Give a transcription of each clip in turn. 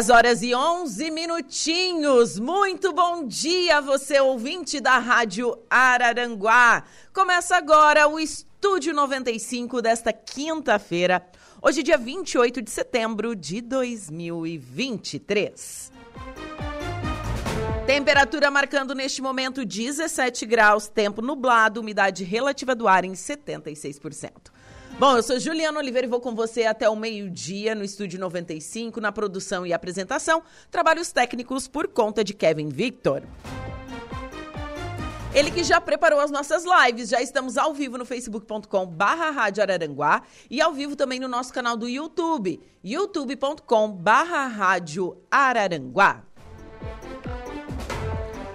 10 horas e 11 minutinhos. Muito bom dia, você ouvinte da Rádio Araranguá. Começa agora o Estúdio 95 desta quinta-feira, hoje, dia 28 de setembro de 2023. Temperatura marcando neste momento 17 graus, tempo nublado, umidade relativa do ar em 76%. Bom, eu sou Juliana Oliveira e vou com você até o meio-dia no Estúdio 95, na produção e apresentação, trabalhos técnicos por conta de Kevin Victor. Ele que já preparou as nossas lives, já estamos ao vivo no facebook.com barra Rádio Araranguá e ao vivo também no nosso canal do YouTube, youtube.com barra Rádio Araranguá.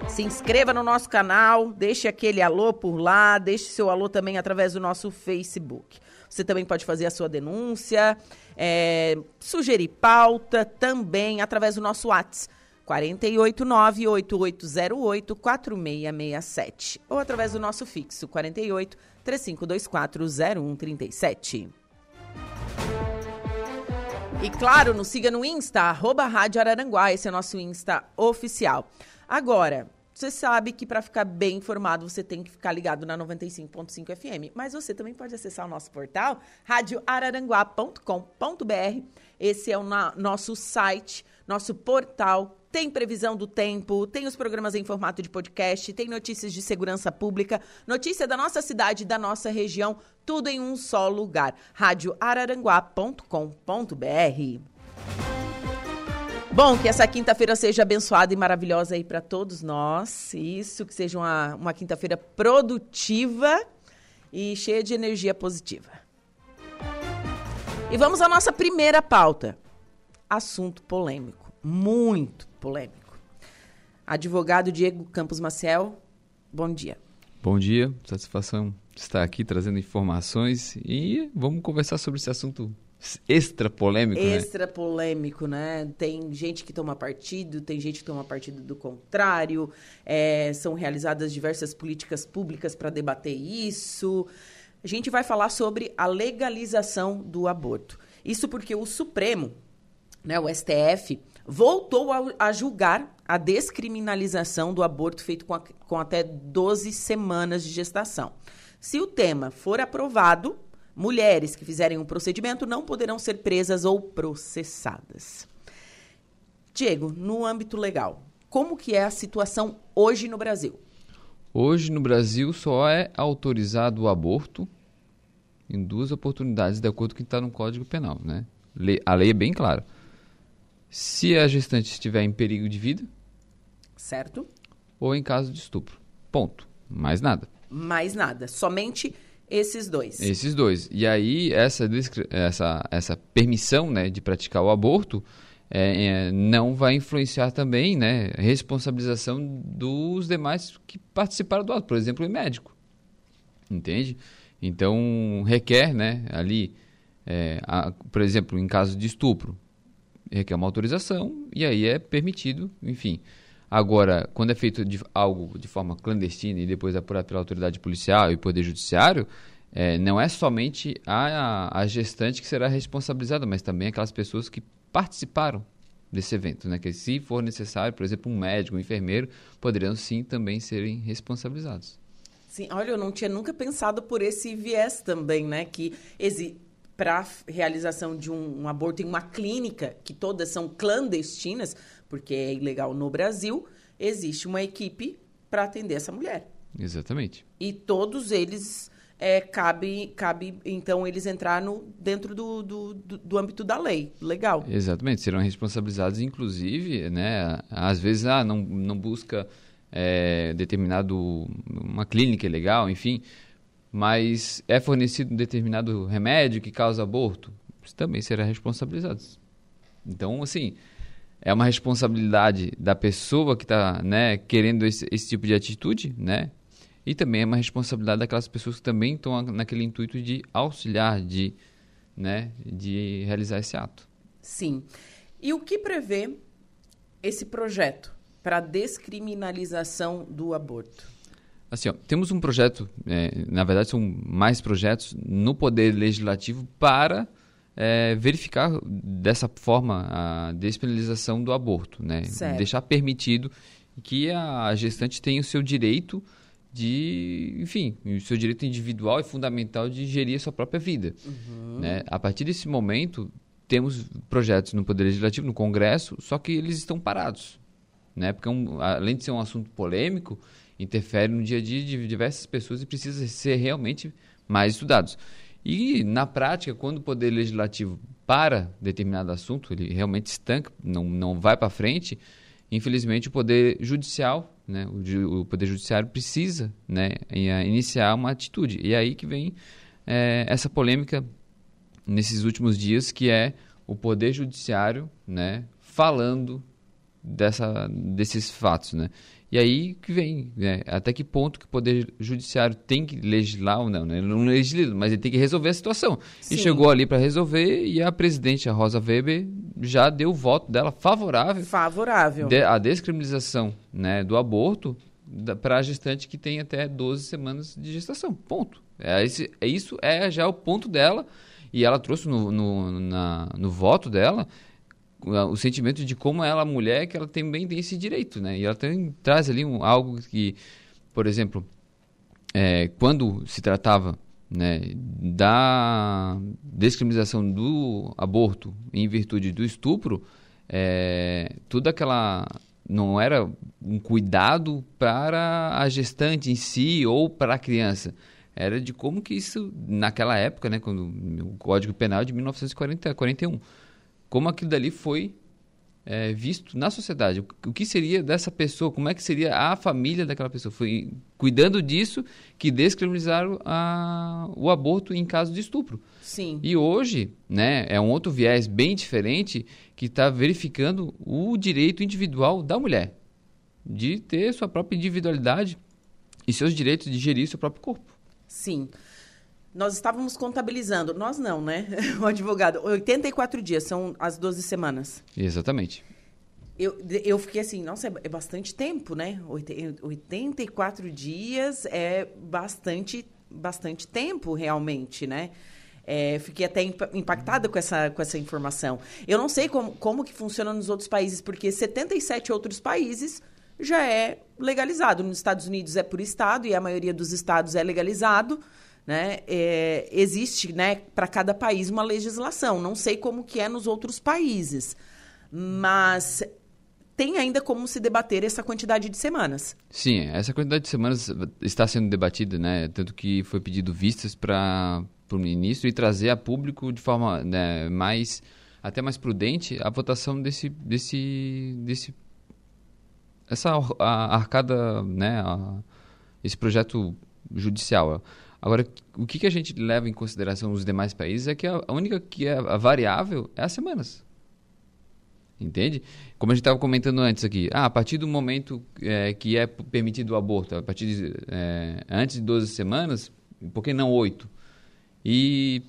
Se inscreva no nosso canal, deixe aquele alô por lá, deixe seu alô também através do nosso Facebook. Você também pode fazer a sua denúncia, é, sugerir pauta também através do nosso WhatsApp. 489-8808-4667. Ou através do nosso fixo, 48 3524 0137. E claro, nos siga no Insta, arroba Rádio Araranguá, esse é o nosso Insta oficial. Agora, você sabe que para ficar bem informado você tem que ficar ligado na 95.5 FM, mas você também pode acessar o nosso portal radioararanguá.com.br. Esse é o nosso site, nosso portal. Tem previsão do tempo, tem os programas em formato de podcast, tem notícias de segurança pública, notícia da nossa cidade, da nossa região, tudo em um só lugar. radioararanguá.com.br. Bom, que essa quinta-feira seja abençoada e maravilhosa aí para todos nós. Isso, que seja uma, uma quinta-feira produtiva e cheia de energia positiva. E vamos à nossa primeira pauta. Assunto polêmico, muito polêmico. Advogado Diego Campos Maciel, bom dia. Bom dia, satisfação estar aqui trazendo informações e vamos conversar sobre esse assunto extra polêmico, né? Extra né? polêmico, né? Tem gente que toma partido, tem gente que toma partido do contrário. É, são realizadas diversas políticas públicas para debater isso. A gente vai falar sobre a legalização do aborto. Isso porque o Supremo, né, o STF, voltou a, a julgar a descriminalização do aborto feito com, a, com até 12 semanas de gestação. Se o tema for aprovado, Mulheres que fizerem um procedimento não poderão ser presas ou processadas. Diego, no âmbito legal, como que é a situação hoje no Brasil? Hoje no Brasil só é autorizado o aborto em duas oportunidades, de acordo com o que está no Código Penal, né? A lei é bem clara. Se a gestante estiver em perigo de vida. Certo. Ou em caso de estupro. Ponto. Mais nada. Mais nada. Somente esses dois. Esses dois. E aí, essa, essa, essa permissão né, de praticar o aborto é, é, não vai influenciar também né, a responsabilização dos demais que participaram do ato, por exemplo, o médico. Entende? Então, requer né, ali, é, a, por exemplo, em caso de estupro, requer uma autorização e aí é permitido, enfim. Agora, quando é feito de, algo de forma clandestina e depois apurado pela autoridade policial e poder judiciário, é, não é somente a, a gestante que será responsabilizada, mas também aquelas pessoas que participaram desse evento, né? Que se for necessário, por exemplo, um médico, um enfermeiro, poderiam sim também serem responsabilizados. Sim, olha, eu não tinha nunca pensado por esse viés também, né? Que para realização de um, um, aborto em uma clínica, que todas são clandestinas, porque é ilegal no Brasil, existe uma equipe para atender essa mulher. Exatamente. E todos eles é, cabe, cabe, então, eles entrar no, dentro do, do, do, âmbito da lei. Legal. Exatamente. Serão responsabilizados, inclusive, né? Às vezes, ah, não, não busca é, determinado... Uma clínica legal, enfim. Mas é fornecido um determinado remédio que causa aborto. Também será responsabilizado. Então, assim é uma responsabilidade da pessoa que está né, querendo esse, esse, tipo de atitude, né? e também é uma responsabilidade daquelas pessoas que também estão naquele intuito de auxiliar, de, né, de realizar esse ato. Sim. E o que prevê esse projeto para a descriminalização do aborto? Assim, ó, temos um projeto, é, na verdade são mais projetos no Poder Legislativo para é, verificar dessa forma a despenalização do aborto, né? Certo. Deixar permitido que a gestante tenha o seu direito de, enfim, o seu direito individual e fundamental de gerir a sua própria vida. Uhum. Né? A partir desse momento, temos projetos no Poder Legislativo, no Congresso, só que eles estão parados. Né? Porque, um, além de ser um assunto polêmico, interfere no dia a dia de diversas pessoas e precisa ser realmente mais estudados. E, na prática, quando o Poder Legislativo para determinado assunto, ele realmente estanca, não, não vai para frente, infelizmente o Poder Judicial né? O, o Poder Judiciário precisa né, iniciar uma atitude. E é aí que vem é, essa polêmica nesses últimos dias, que é o Poder Judiciário né, falando dessa, desses fatos. Né? E aí que vem, né? até que ponto que o Poder Judiciário tem que legislar ou não, né? Ele não legisla, mas ele tem que resolver a situação. Sim. E chegou ali para resolver e a presidente, a Rosa Weber, já deu o voto dela favorável. Favorável. De, a descriminalização né, do aborto para a gestante que tem até 12 semanas de gestação. Ponto. É, esse, é isso é já o ponto dela. E ela trouxe no, no, na, no voto dela o sentimento de como ela, mulher, que ela também tem esse direito, né? E ela também traz ali um, algo que, por exemplo, é, quando se tratava né, da descriminalização do aborto em virtude do estupro, é, tudo aquela não era um cuidado para a gestante em si ou para a criança era de como que isso naquela época né quando o Código Penal de 1941 como aquilo dali foi é, visto na sociedade. O, que seria dessa pessoa? Como é que seria a família daquela pessoa? Foi cuidando disso que descriminalizaram a, o aborto em caso de estupro. Sim. E hoje, né, é um outro viés bem diferente que está verificando o direito individual da mulher de ter sua própria individualidade e seus direitos de gerir seu próprio corpo. Sim nós estávamos contabilizando, nós não, né? O advogado, 84 dias, são as 12 semanas. Exatamente. Eu, eu fiquei assim, nossa, é, bastante tempo, né? 84 dias é bastante, bastante tempo, realmente, né? É, fiquei até impactada com essa, com essa informação. Eu não sei como, como que funciona nos outros países, porque 77 outros países já é legalizado. Nos Estados Unidos é por estado, e a maioria dos estados é legalizado né? É, existe, né, para cada país uma legislação. Não sei como que é nos outros países, mas tem ainda como se debater essa quantidade de semanas. Sim, essa quantidade de semanas está sendo debatida, né? Tanto que foi pedido vistas para o ministro e trazer a público de forma né, mais até mais prudente a votação desse desse desse essa arcada, né? A, esse projeto judicial. Agora, o que, que a gente leva em consideração nos demais países é que a, única que é a variável é as semanas. Entende? Como a gente estava comentando antes aqui, ah, a partir do momento é, que é permitido o aborto, a partir de, é, antes de 12 semanas, por que não 8? E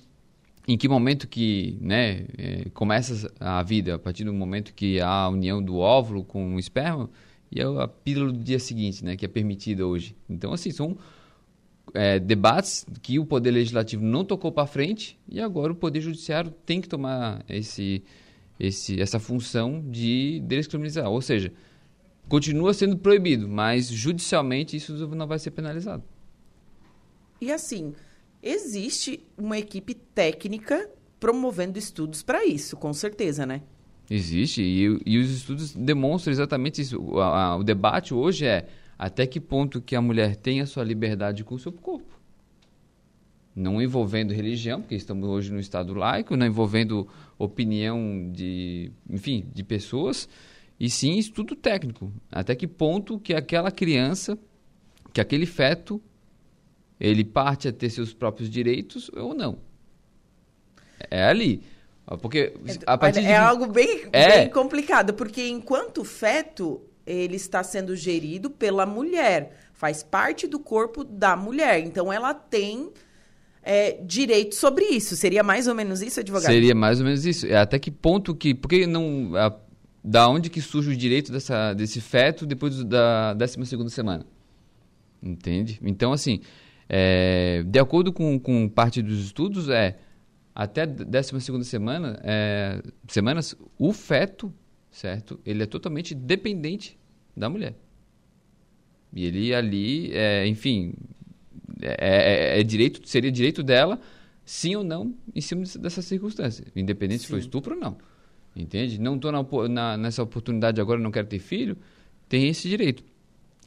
em que momento que né, é, começa a vida? A partir do momento que há a união do óvulo com o esperma e a pílula do dia seguinte, né, que é permitida hoje. Então, assim, são é, debates que o Poder Legislativo não tocou para frente e agora o Poder Judiciário tem que tomar esse, esse, essa função de descriminalizar. Ou seja, continua sendo proibido, mas judicialmente isso não vai ser penalizado. E assim, existe uma equipe técnica promovendo estudos para isso, com certeza, né? Existe, e, e os estudos demonstram exatamente isso. O, a, o debate hoje é até que ponto que a mulher tem a sua liberdade com o seu corpo. Não envolvendo religião, porque estamos hoje no Estado laico, não envolvendo opinião de, enfim, de pessoas, e sim estudo técnico. Até que ponto que aquela criança, que aquele feto, ele parte a ter seus próprios direitos ou não. É ali. Porque a partir é, de... é algo bem, é. bem complicado, porque enquanto feto, ele está sendo gerido pela mulher, faz parte do corpo da mulher. Então, ela tem é, direito sobre isso. Seria mais ou menos isso, advogado? Seria mais ou menos isso. É, até que ponto que. Porque não. A, da onde que surge o direito dessa, desse feto depois da 12 semana? Entende? Então, assim, é, de acordo com, com parte dos estudos, é até 12 semana, é, semanas, o feto, certo? Ele é totalmente dependente da mulher. E ele ali, é, enfim, é, é, é, direito, seria direito dela, sim ou não, em cima dessa circunstância, independente sim. se foi estupro ou não. Entende? Não estou nessa oportunidade agora, não quero ter filho, tem esse direito.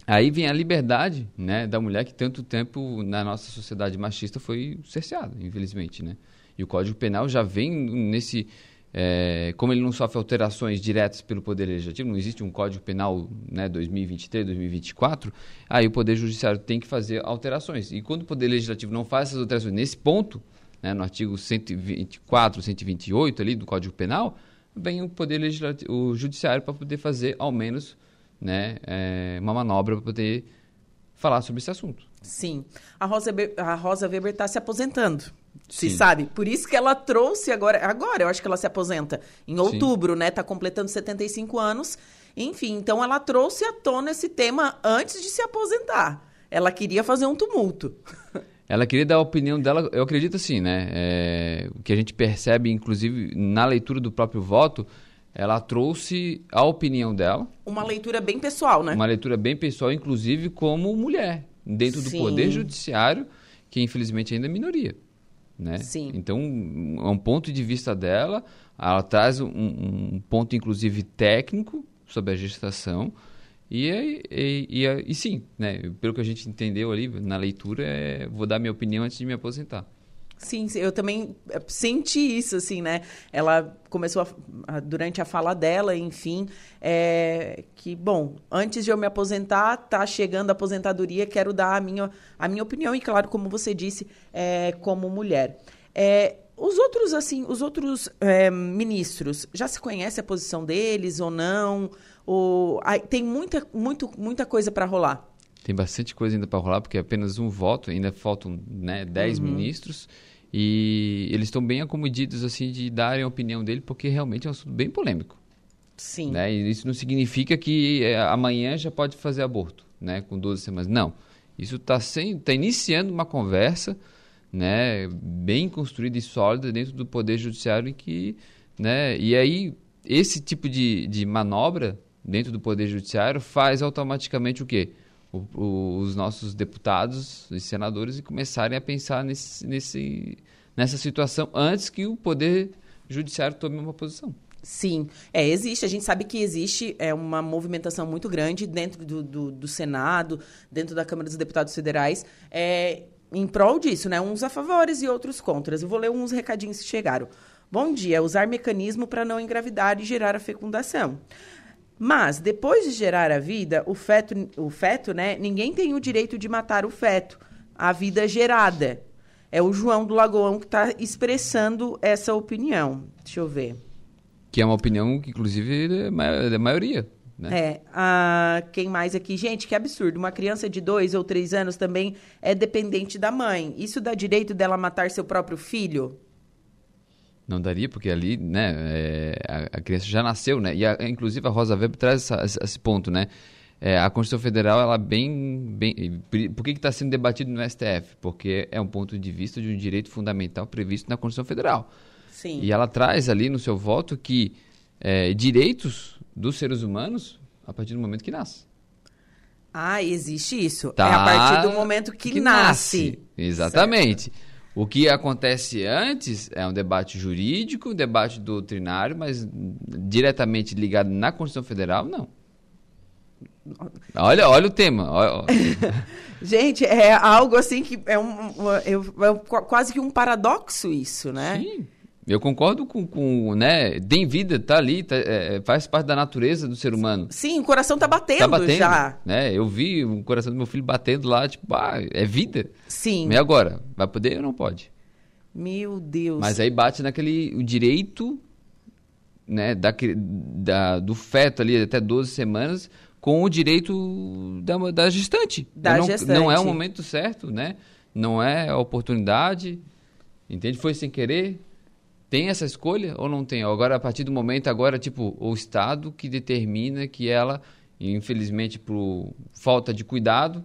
Aí vem a liberdade né, da mulher que tanto tempo na nossa sociedade machista foi cerceada, infelizmente. Né? E o Código Penal já vem nesse é, como ele não sofre alterações diretas pelo Poder Legislativo, não existe um Código Penal né, 2023, 2024, aí o Poder Judiciário tem que fazer alterações. E quando o Poder Legislativo não faz essas alterações nesse ponto, né, no artigo 124, 128 ali do Código Penal, vem o Poder Legislativo, o Judiciário para poder fazer ao menos né, é, uma manobra para poder falar sobre esse assunto. Sim. A Rosa, a Rosa Weber está se aposentando. Se sabe. Por isso que ela trouxe agora. Agora, eu acho que ela se aposenta em outubro, Sim. né? Tá completando 75 anos. Enfim, então ela trouxe à tona esse tema antes de se aposentar. Ela queria fazer um tumulto. Ela queria dar a opinião dela, eu acredito assim, né? É, o que a gente percebe, inclusive, na leitura do próprio voto, ela trouxe a opinião dela. Uma leitura bem pessoal, né? Uma leitura bem pessoal, inclusive como mulher, dentro do Sim. Poder Judiciário, que infelizmente ainda é minoria né? Sim. Então, é um ponto de vista dela, ela traz um, um ponto, inclusive, técnico sobre a gestação, e, e, e, e, sim, né? Pelo que a gente entendeu ali na leitura, é, vou dar minha opinião antes de me aposentar. Sim, eu também eh, senti isso, assim, né? Ela começou a, a, durante a fala dela, enfim, é, que, bom, antes de eu me aposentar, tá chegando a aposentadoria, quero dar a minha, a minha opinião, e claro, como você disse, é, como mulher. É, os outros, assim, os outros ministros, já se conhece a posição deles ou não? Ou, tem muita, muito, muita coisa para rolar. Tem bastante coisa ainda para rolar, porque é apenas um voto, ainda faltam né, 10 uhum. ministros. E eles estão bem acomodidos assim de darem a opinião dele, porque realmente é um assunto bem polêmico. Sim. Né? E isso não significa que é, amanhã já pode fazer aborto, né? Com 12 semanas. Não. Isso está tá iniciando uma conversa né, bem construída e sólida dentro do Poder Judiciário e que, né, e aí esse tipo de, de manobra dentro do Poder Judiciário faz automaticamente o quê? Os nossos deputados e senadores e começarem a pensar nesse, nesse, nessa situação antes que o Poder Judiciário tome uma posição. Sim, é, existe. A gente sabe que existe é, uma movimentação muito grande dentro do, do, do Senado, dentro da Câmara dos Deputados Federais, é, em prol disso, né? Uns a favores e outros contras. Eu vou ler uns recadinhos que chegaram. Bom dia. Usar mecanismo para não engravidar e gerar a fecundação. Mas, depois de gerar a vida, o feto, o feto, né? Ninguém tem o direito de matar o feto, a vida gerada. É o João do Lagoão que está expressando essa opinião. Deixa eu ver. Que é uma opinião que, inclusive, é da maioria. Né? É. Ah, quem mais aqui? Gente, que absurdo. Uma criança de dois ou três anos também é dependente da mãe. Isso dá direito dela matar seu próprio filho? Não daria, porque ali, né, é, a, a, criança já nasceu, né? E, a, inclusive, a Rosa Weber traz essa, esse ponto, né? É, a Constituição Federal, ela bem... bem por que está sendo debatido no STF? Porque é um ponto de vista de um direito fundamental previsto na Constituição Federal. Sim. E ela traz ali no seu voto que é, direitos dos seres humanos a partir do momento que nasce. Ah, existe isso. Tá, é a partir do momento que, que nasce. nasce. Exatamente. Certo. O que acontece antes é um debate jurídico, um debate doutrinário, mas diretamente ligado na Constituição Federal, não. Olha, olha o tema. Olha, Gente, é algo assim que é, um, é, é quase que um paradoxo isso, né? Sim. Eu concordo com, com né? Tem vida, tá ali, tá, é, faz parte da natureza do ser humano. Sim, o coração tá batendo, tá batendo já. Né? Eu vi o coração do meu filho batendo lá, tipo, ah, é vida. Sim. E agora? Vai poder ou não pode? Meu Deus. Mas aí bate naquele o direito né, da, da, do feto ali até 12 semanas com o direito da, da gestante. Da não, gestante. Não é o momento certo, né? Não é a oportunidade, entende? Foi sem querer. Tem essa escolha ou não tem? Agora, a partir do momento, agora, tipo, o Estado que determina que ela, infelizmente, por falta de cuidado,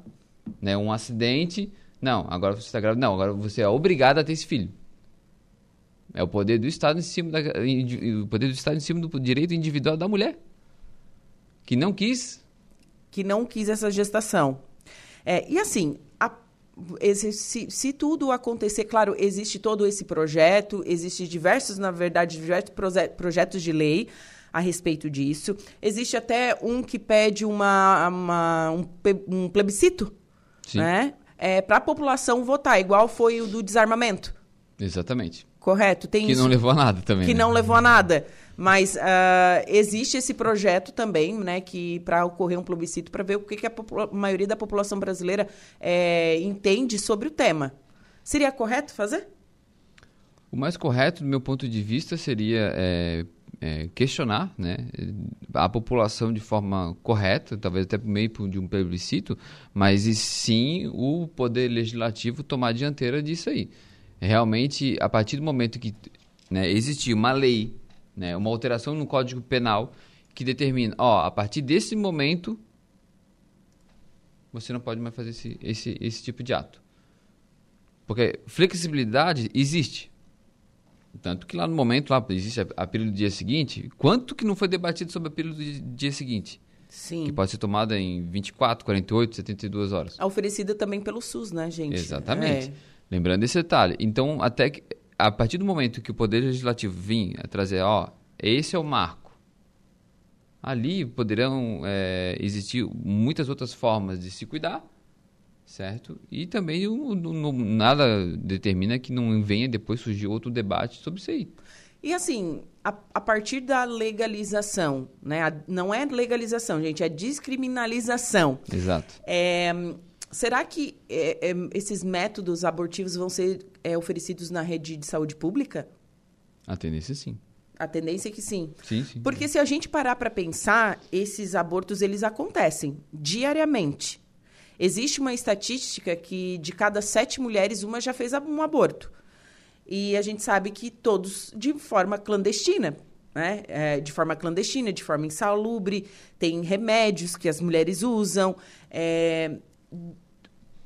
né, um acidente, não, agora você está grávida, não, agora você é obrigada a ter esse filho. É o poder do Estado em cima da, o poder do Estado em cima do direito individual da mulher que não quis que não quis essa gestação. É, e assim, esse, se, se, tudo acontecer, claro, existe todo esse projeto, existe diversos, na verdade, diversos proje projetos de lei a respeito disso. Existe até um que pede uma, uma um, um, plebiscito, Sim. né? É, para a população votar, igual foi o do desarmamento. Exatamente. Correto? Tem que isso, não levou a nada também. Que né? não levou a nada. Mas uh, existe esse projeto também, né, que para ocorrer um plebiscito para ver o que, que a, maioria da população brasileira é, entende sobre o tema. Seria correto fazer? O mais correto, do meu ponto de vista, seria é, é, questionar né, a população de forma correta, talvez até por meio de um plebiscito, mas e sim o poder legislativo tomar dianteira disso aí. Realmente, a partir do momento que né, existir uma lei né, uma alteração no Código Penal que determina, ó, a partir desse momento você não pode mais fazer esse, esse, esse tipo de ato. Porque flexibilidade existe. Tanto que lá no momento, lá existe a, a pílula do dia seguinte, quanto que não foi debatido sobre a pílula do dia seguinte? Sim. Que pode ser tomada em 24, 48, 72 horas. Oferecida também pelo SUS, né, gente? Exatamente. É. Lembrando esse detalhe. Então, até que a partir do momento que o Poder Legislativo vir a trazer, ó, esse é o marco, ali poderão é, existir muitas outras formas de se cuidar, certo? E também o, o, nada determina que não venha depois surgir outro debate sobre isso aí. E assim, a, a partir da legalização, né? A, não é legalização, gente, é descriminalização. Exato. É, será que é, é, esses métodos abortivos vão ser é, oferecidos na rede de saúde pública? A tendência sim. A tendência é que sim. Sim, sim. Porque se a gente parar para pensar, esses abortos eles acontecem diariamente. Existe uma estatística que de cada sete mulheres, uma já fez um aborto. E a gente sabe que todos de forma clandestina, né? É, de forma clandestina, de forma insalubre, tem remédios que as mulheres usam. É,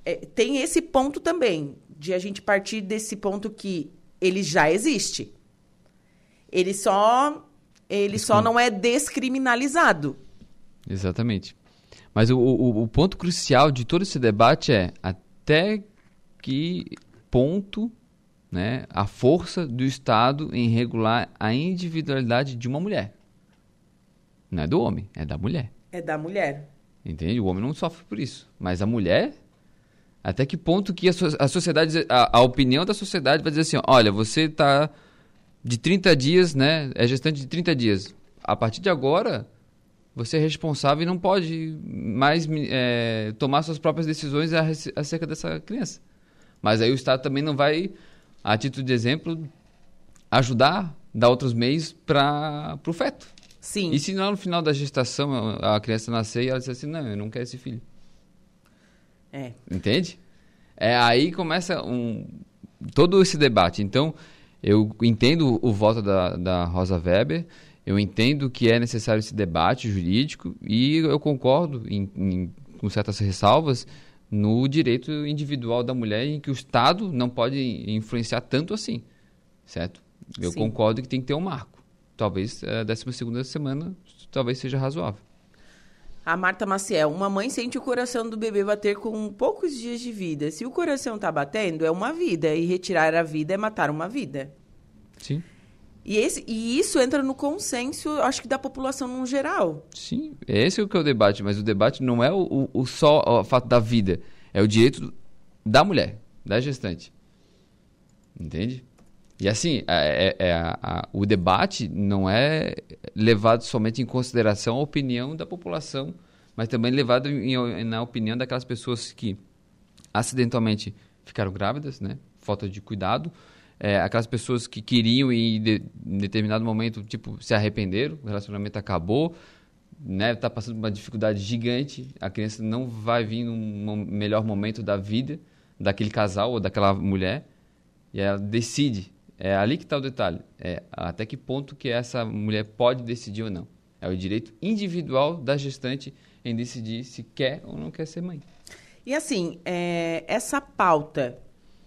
é, tem esse ponto também, de a gente partir desse ponto que ele já existe. Ele só ele só não é descriminalizado. Exatamente. Mas o, o, o, ponto crucial de todo esse debate é até que ponto né, a força do Estado em regular a individualidade de uma mulher. Não é do homem, é da mulher. É da mulher. Entende? O homem não sofre por isso. Mas a mulher, até que ponto que a, so a sociedade, a, a, opinião da sociedade vai dizer assim, olha, você está de 30 dias, né? É gestante de 30 dias. A partir de agora, você é responsável e não pode mais é, tomar suas próprias decisões acerca dessa criança. Mas aí o Estado também não vai, a título de exemplo, ajudar, dar outros meios para o feto. Sim. E se lá no final da gestação a criança nascer e ela diz assim, não, eu não quero esse filho. É. Entende? É aí começa um, todo esse debate. Então, eu entendo o voto da, da Rosa Weber, eu entendo que é necessário esse debate jurídico e eu concordo, em, em, com certas ressalvas, no direito individual da mulher em que o Estado não pode influenciar tanto assim, certo? Eu Sim. concordo que tem que ter um marco. Talvez a 12 semana talvez seja razoável. A Marta Maciel, uma mãe sente o coração do bebê bater com poucos dias de vida. Se o coração está batendo, é uma vida. E retirar a vida é matar uma vida. Sim. E, esse, e isso entra no consenso, acho que da população no geral. Sim, esse é o que é o debate, mas o debate não é o, o, o só o fato da vida, é o direito da mulher, da gestante. Entende? E assim, é, é, a, a, o debate não é levado somente em consideração a opinião da população, mas também levado em, na opinião daquelas pessoas que acidentalmente ficaram grávidas, né? Falta de cuidado. É, aquelas pessoas que queriam e de, em determinado momento, tipo, se arrependeram, o relacionamento acabou, né, tá passando por uma dificuldade gigante, a criança não vai vir num melhor momento da vida daquele casal ou daquela mulher, e ela decide. É ali que está o detalhe. É até que ponto que essa mulher pode decidir ou não. É o direito individual da gestante em decidir se quer ou não quer ser mãe. E assim, é, essa pauta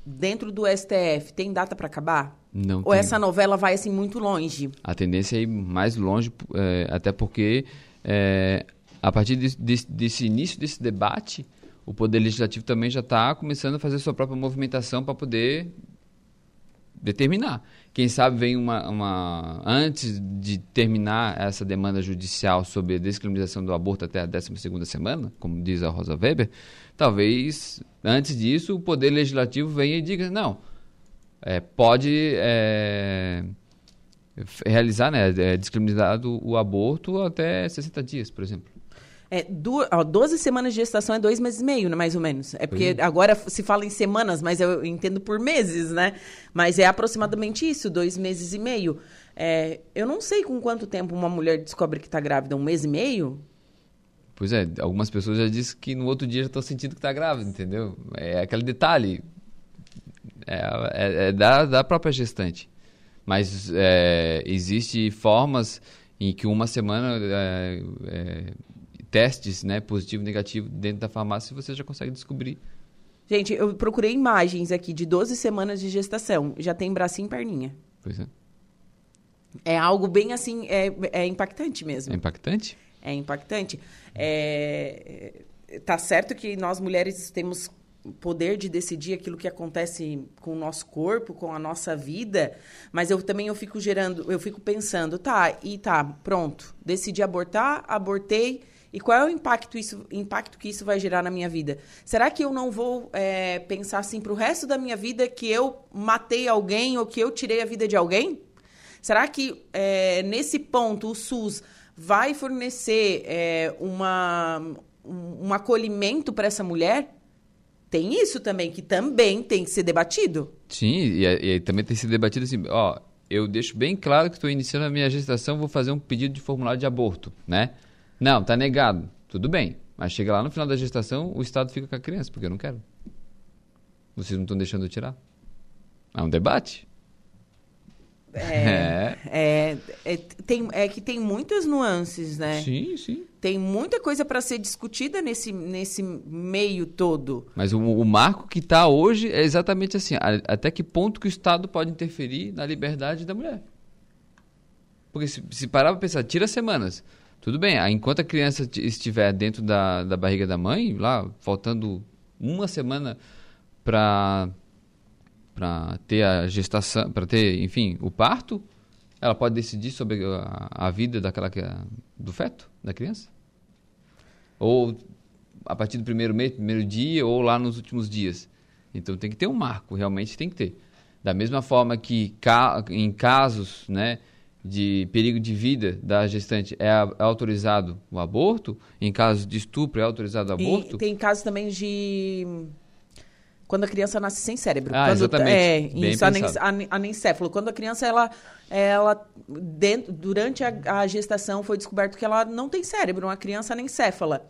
dentro do STF tem data para acabar? Não. Ou tem. essa novela vai assim muito longe? A tendência é ir mais longe, é, até porque é, a partir de, de, desse início desse debate, o Poder Legislativo também já está começando a fazer sua própria movimentação para poder determinar. Quem sabe vem uma, uma. Antes de terminar essa demanda judicial sobre a descriminalização do aborto até a 12 semana, como diz a Rosa Weber, talvez antes disso o Poder Legislativo venha e diga: não, é, pode é, realizar, né, é, descriminalizado o aborto até 60 dias, por exemplo. É, du, ó, 12 semanas de gestação é dois meses e meio, né, mais ou menos. É porque é. agora se fala em semanas, mas eu entendo por meses, né? Mas é aproximadamente isso, dois meses e meio. É, eu não sei com quanto tempo uma mulher descobre que está grávida, um mês e meio? Pois é, algumas pessoas já dizem que no outro dia já estão sentindo que está grávida, entendeu? É aquele detalhe. É, é, é da, da própria gestante. Mas é, existe formas em que uma semana é, é, testes, né, positivo e negativo dentro da farmácia, você já consegue descobrir. Gente, eu procurei imagens aqui de 12 semanas de gestação. Já tem bracinho e perninha. Pois é. É algo bem assim, é, é impactante mesmo. É impactante? É impactante. É, tá certo que nós mulheres temos poder de decidir aquilo que acontece com o nosso corpo, com a nossa vida, mas eu também eu fico gerando, eu fico pensando, tá, e tá, pronto, decidi abortar, abortei, e qual é o impacto, isso, impacto que isso vai gerar na minha vida? Será que eu não vou é, pensar assim para o resto da minha vida que eu matei alguém ou que eu tirei a vida de alguém? Será que é, nesse ponto o SUS vai fornecer é, uma, um acolhimento para essa mulher? Tem isso também, que também tem que ser debatido. Sim, e, e também tem que ser debatido assim, ó, eu deixo bem claro que estou iniciando a minha gestação, vou fazer um pedido de formulário de aborto, né? Não, está negado. Tudo bem. Mas chega lá no final da gestação, o Estado fica com a criança, porque eu não quero. Vocês não estão deixando eu tirar. É um debate. É, é. é, é, tem, é que tem muitas nuances, né? Sim, sim. Tem muita coisa para ser discutida nesse, nesse meio todo. Mas o, o marco que está hoje é exatamente assim: a, até que ponto que o Estado pode interferir na liberdade da mulher? Porque se, se parar para pensar, tira semanas. Tudo bem, enquanto a criança estiver dentro da, da barriga da mãe, lá, faltando uma semana para para ter a gestação, para ter, enfim, o parto, ela pode decidir sobre a, a vida daquela do feto, da criança? Ou a partir do primeiro mês, primeiro dia, ou lá nos últimos dias. Então tem que ter um marco, realmente tem que ter. Da mesma forma que em casos, né, de perigo de vida da gestante é, é autorizado o aborto, em casos de estupro é autorizado o aborto. E tem casos também de quando a criança nasce sem cérebro. Ah, quando, exatamente. É, Bem isso, anencefalo. Quando a criança, ela, ela dentro, durante a, a, gestação, foi descoberto que ela não tem cérebro, uma criança anencefala.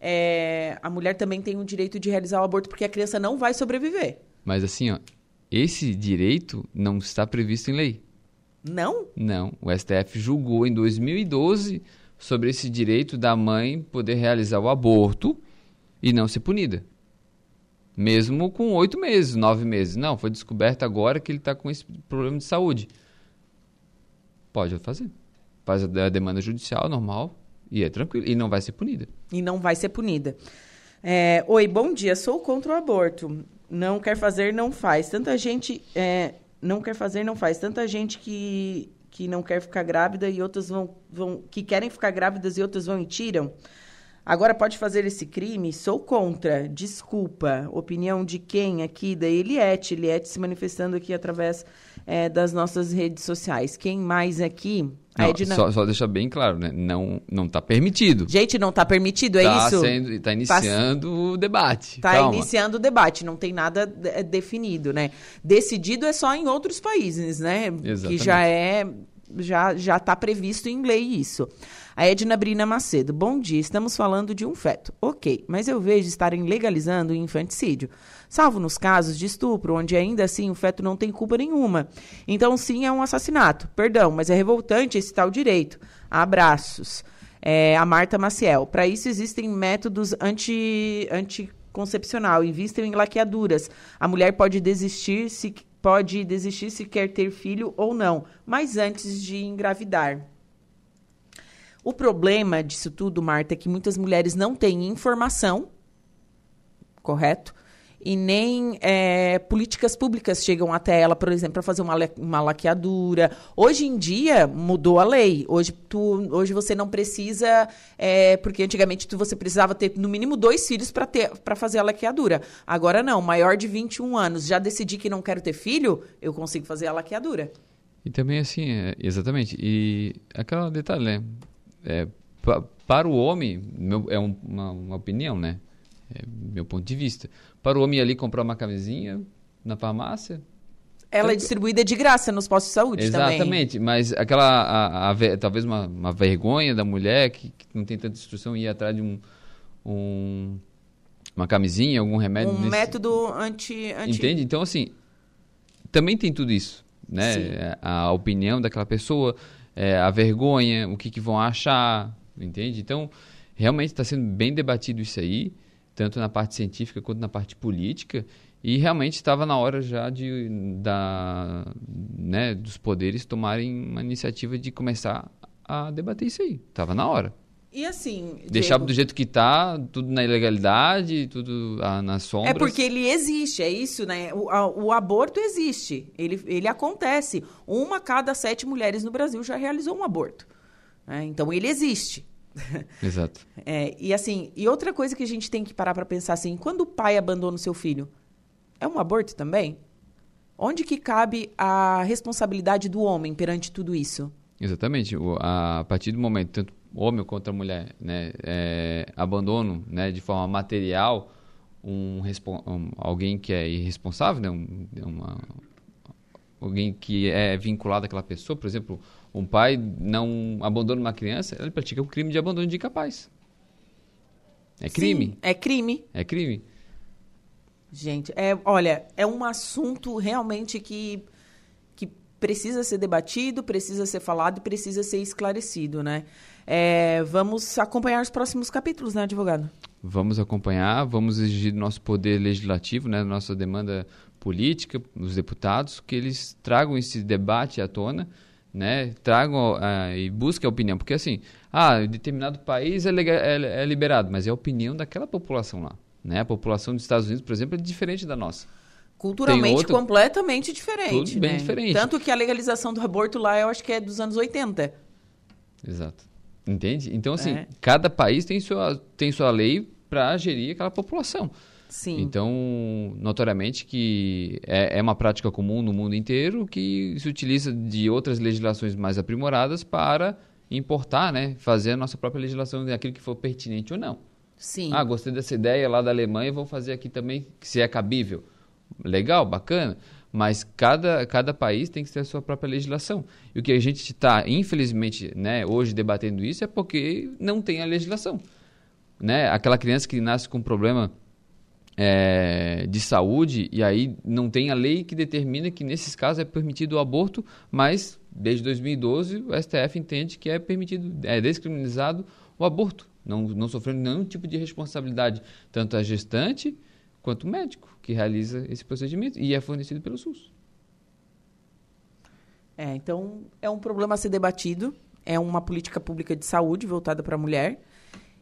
É, a mulher também tem o direito de realizar o aborto porque a criança não vai sobreviver. Mas assim, ó, esse direito não está previsto em lei. Não? Não. O STF julgou em 2012 sobre esse direito da mãe poder realizar o aborto e não ser punida. Mesmo com oito meses, nove meses. Não, foi descoberto agora que ele está com esse problema de saúde. Pode fazer. Faz a demanda judicial normal e é tranquilo. E não vai ser punida. E não vai ser punida. É, Oi, bom dia. Sou contra o aborto. Não quer fazer, não faz. Tanta gente. É, não quer fazer, não faz. Tanta gente que, que não quer ficar grávida e outras vão, vão. que querem ficar grávidas e outras vão e tiram. Agora pode fazer esse crime? Sou contra. Desculpa. Opinião de quem aqui? Da Eliette. Eliette se manifestando aqui através é, das nossas redes sociais. Quem mais aqui? Não, Edna... só, só deixar bem claro, né? Não não está permitido. Gente, não está permitido, é tá isso? Está tá iniciando tá, o debate. Está iniciando o debate, não tem nada é, definido, né? Decidido é só em outros países, né? Exatamente. Que já é já já está previsto em lei isso. A Edna Brina Macedo, bom dia, estamos falando de um feto. Ok, mas eu vejo estarem legalizando o infanticídio. Salvo nos casos de estupro, onde ainda assim o feto não tem culpa nenhuma. Então, sim, é um assassinato. Perdão, mas é revoltante esse tal direito. Abraços. É, a Marta Maciel. Para isso existem métodos anti, anticoncepcional. Invistam em laqueaduras. A mulher pode desistir se pode desistir se quer ter filho ou não, mas antes de engravidar. O problema disso tudo, Marta, é que muitas mulheres não têm informação, correto? e nem é, políticas públicas chegam até ela, por exemplo, para fazer uma, uma laqueadura. Hoje em dia mudou a lei. Hoje, tu, hoje você não precisa, é, porque antigamente tu, você precisava ter no mínimo dois filhos para fazer a laqueadura. Agora não, maior de 21 anos, já decidi que não quero ter filho, eu consigo fazer a laqueadura. E também assim, é, exatamente. E aquela detalhe, né? É, pa, para o homem, meu, é um, uma, uma opinião, né? É meu ponto de vista. Para o homem ali comprar uma camisinha na farmácia. Ela é distribuída de graça nos postos de saúde Exatamente, também. Exatamente, mas aquela, a, a, talvez uma, uma, vergonha da mulher que, que, não tem tanta instrução ir atrás de um, um uma camisinha, algum remédio. Um nesse... método anti, anti... Entende? Então, assim, também tem tudo isso, né? A, a opinião daquela pessoa, é, a vergonha, o que, que vão achar, entende? Então, realmente está sendo bem debatido isso aí tanto na parte científica quanto na parte política, e realmente estava na hora já de, da, né, dos poderes tomarem uma iniciativa de começar a debater isso aí. Estava na hora. E assim. Deixar Diego, do jeito que está, tudo na ilegalidade, tudo ah, nas sombras. É porque ele existe, é isso, né? O, a, o aborto existe. Ele, ele acontece. Uma cada sete mulheres no Brasil já realizou um aborto. Né? Então ele existe. Exato. É, e assim, e outra coisa que a gente tem que parar para pensar assim, quando o pai abandona o seu filho, é um aborto também? Onde que cabe a responsabilidade do homem perante tudo isso? Exatamente. O, a, a partir do momento, tanto homem quanto a mulher, né, é, abandono né, de forma material um, um, alguém que é irresponsável, né, um, uma, alguém que é vinculado àquela pessoa, por exemplo, um pai não abandona uma criança, ele pratica o crime de abandono de incapaz. É crime. Sim, é crime. É crime. Gente, é, olha, é um assunto realmente que, que precisa ser debatido, precisa ser falado e precisa ser esclarecido, né? É, vamos acompanhar os próximos capítulos, né, advogado? Vamos acompanhar, vamos exigir do nosso poder legislativo, né, nossa demanda política, os deputados, que eles tragam esse debate à tona, né, tragam uh, e busquem a opinião, porque assim, ah, determinado país é, é, é, liberado, mas é a opinião daquela população lá, né? A população dos Estados Unidos, por exemplo, é diferente da nossa. Culturalmente outro... completamente diferente, Tudo bem né? diferente. Tanto que a legalização do aborto lá, eu acho que é dos anos 80. Exato. Entende? Então, assim, é. cada país tem sua, tem sua lei para gerir aquela população. Sim. Então, notoriamente que é, é, uma prática comum no mundo inteiro que se utiliza de outras legislações mais aprimoradas para importar, né, fazer a nossa própria legislação daquilo que for pertinente ou não. Sim. Ah, gostei dessa ideia lá da Alemanha, vou fazer aqui também, se é cabível. Legal, bacana, mas cada, cada país tem que ter a sua própria legislação. E o que a gente está, infelizmente, né, hoje debatendo isso é porque não tem a legislação. Né? Aquela criança que nasce com um problema é, de saúde, e aí não tem a lei que determina que nesses casos é permitido o aborto, mas desde 2012 o STF entende que é permitido, é descriminalizado o aborto, não, não sofrendo nenhum tipo de responsabilidade, tanto a gestante quanto o médico que realiza esse procedimento e é fornecido pelo SUS. É, então é um problema a ser debatido, é uma política pública de saúde voltada para a mulher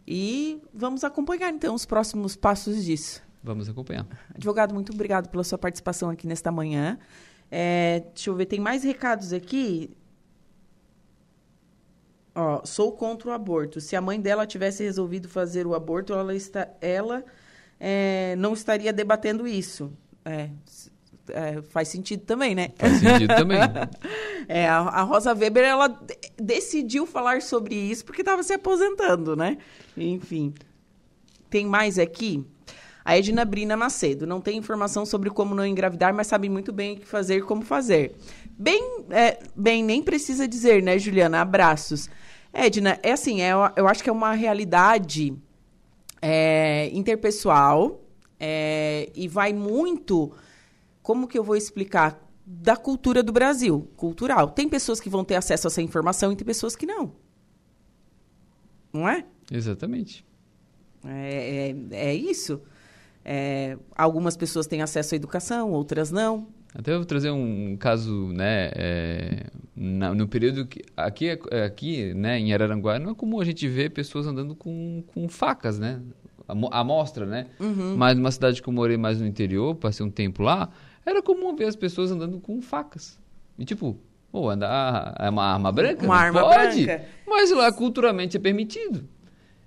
e vamos acompanhar então os próximos passos disso. Vamos acompanhar. Advogado, muito obrigado pela sua participação aqui nesta manhã. É, deixa eu ver, tem mais recados aqui. Ó, sou contra o aborto. Se a mãe dela tivesse resolvido fazer o aborto, ela, está, ela é, não estaria debatendo isso. É, é, faz sentido também, né? Faz sentido também. é, a, a, Rosa Weber, ela decidiu falar sobre isso porque estava se aposentando, né? Enfim. Tem mais aqui? A Edna Brina Macedo não tem informação sobre como não engravidar, mas sabe muito bem o que fazer e como fazer. Bem, é, bem, nem precisa dizer, né, Juliana? Abraços. Edna, é assim, é, eu acho que é uma realidade é, interpessoal é, e vai muito. Como que eu vou explicar? Da cultura do Brasil, cultural. Tem pessoas que vão ter acesso a essa informação e tem pessoas que não. Não é? Exatamente. É, é, é isso. É, algumas pessoas têm acesso à educação, outras não. Até eu vou trazer um caso, né, é, na, no período que aqui, aqui, né, em Araranguá, não é comum a gente ver pessoas andando com, com facas, né, a mostra, né? Uhum. Mas numa cidade que eu morei mais no interior, passei um tempo lá, era comum ver as pessoas andando com facas. E tipo, pô, andar é uma arma branca? Uma arma pode, branca. Mas lá culturalmente é permitido.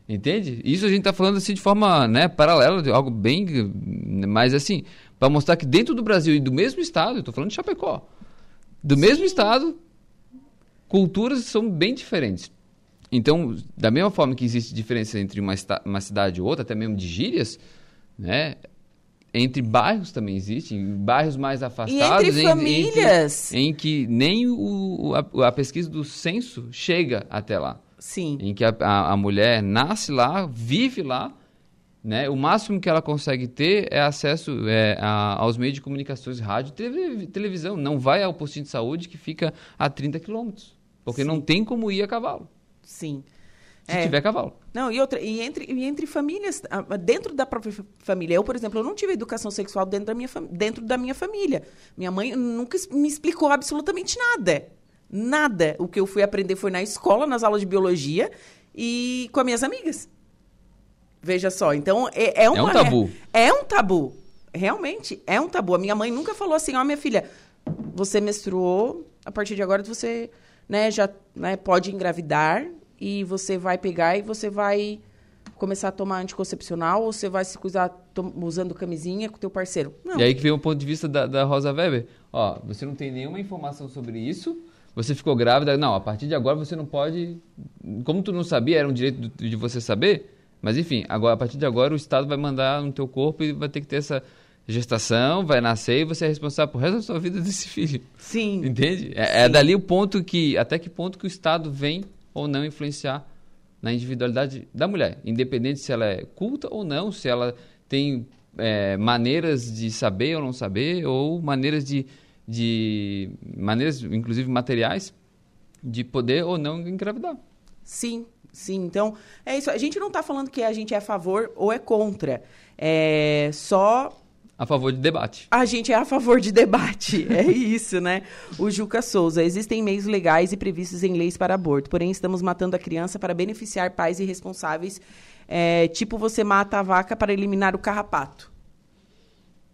Entende? Isso a gente está falando assim de forma né, paralela, de algo bem. Mas assim, para mostrar que dentro do Brasil e do mesmo estado, eu estou falando de Chapecó, do Sim. mesmo estado, culturas são bem diferentes. Então, da mesma forma que existe diferença entre uma, uma cidade e outra, até mesmo de gírias, né? Entre bairros também existe, em bairros mais afastados. E entre famílias. Em, em, em que nem o, a, a pesquisa do censo chega até lá. Sim. Em que a, a, a, mulher nasce lá, vive lá, né? O máximo que ela consegue ter é acesso é, a, aos meios de comunicações, rádio e televisão. Não vai ao postinho de saúde que fica a 30 quilômetros, porque Sim. não tem como ir a cavalo. Sim. Se é. tiver cavalo. Não, e outra, e entre, e entre famílias, dentro da própria família. Eu, por exemplo, eu não tive educação sexual dentro da minha, dentro da minha família. Minha mãe nunca me explicou absolutamente nada. Nada. O que eu fui aprender foi na escola, nas aulas de biologia e com as minhas amigas. Veja só, então é, é, uma, é um tabu. É, é, um tabu. Realmente, é um tabu. A minha mãe nunca falou assim, ó, oh, minha filha, você menstruou, a partir de agora você né, já né, pode engravidar e você vai pegar e você vai começar a tomar anticoncepcional ou você vai se cuidar usando camisinha com o teu parceiro. Não. E aí que vem o ponto de vista da, da Rosa Weber. Ó, você não tem nenhuma informação sobre isso, você ficou grávida, não, a partir de agora você não pode. Como tu não sabia, era um direito de você saber, mas enfim, agora a partir de agora o Estado vai mandar no teu corpo e vai ter que ter essa gestação, vai nascer e você é responsável por resto da sua vida desse filho. Sim. Entende? É, é, dali o ponto que, até que ponto que o Estado vem ou não influenciar na individualidade da mulher, independente se ela é culta ou não, se ela tem é, maneiras de saber ou não saber, ou maneiras de de maneiras, inclusive materiais, de poder ou não engravidar. Sim, sim. Então, é isso. A gente não está falando que a gente é a favor ou é contra. É só a favor de debate. A gente é a favor de debate. É isso, né? O Juca Souza. Existem meios legais e previstos em leis para aborto, porém estamos matando a criança para beneficiar pais irresponsáveis. É, tipo, você mata a vaca para eliminar o carrapato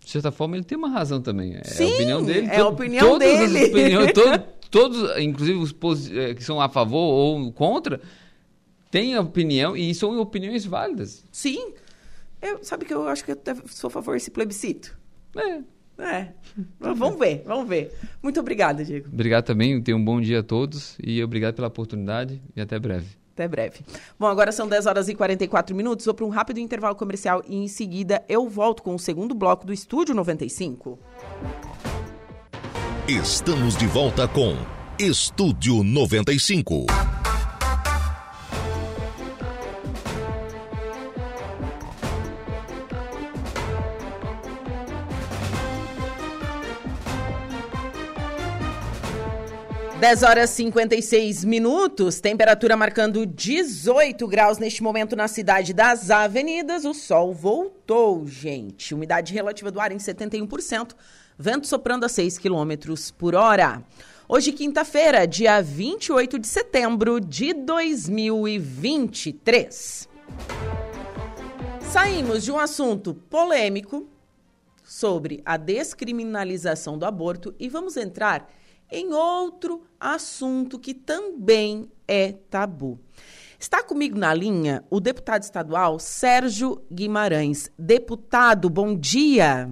de certa forma, ele tem uma razão também. É Sim, a opinião dele. É a opinião todas dele. As opiniões, todo, todos, inclusive os eh, que são a favor ou contra, têm a opinião e são opiniões válidas. Sim. Eu, sabe que eu acho que eu sou a favor desse plebiscito. É. É. vamos ver, vamos ver. Muito obrigada, Diego. Obrigado também. Tenha um bom dia a todos e obrigado pela oportunidade e até breve. Até breve. Bom, agora são 10 horas e 44 minutos. Vou para um rápido intervalo comercial e em seguida eu volto com o segundo bloco do Estúdio 95. Estamos de volta com Estúdio 95. 10 horas e 56 minutos, temperatura marcando 18 graus neste momento na cidade das avenidas. O sol voltou, gente. Umidade relativa do ar em 71%, vento soprando a 6 quilômetros por hora. Hoje, quinta-feira, dia 28 de setembro de 2023. Saímos de um assunto polêmico sobre a descriminalização do aborto e vamos entrar em outro assunto que também é tabu. Está comigo na linha o deputado estadual Sérgio Guimarães. Deputado, bom dia.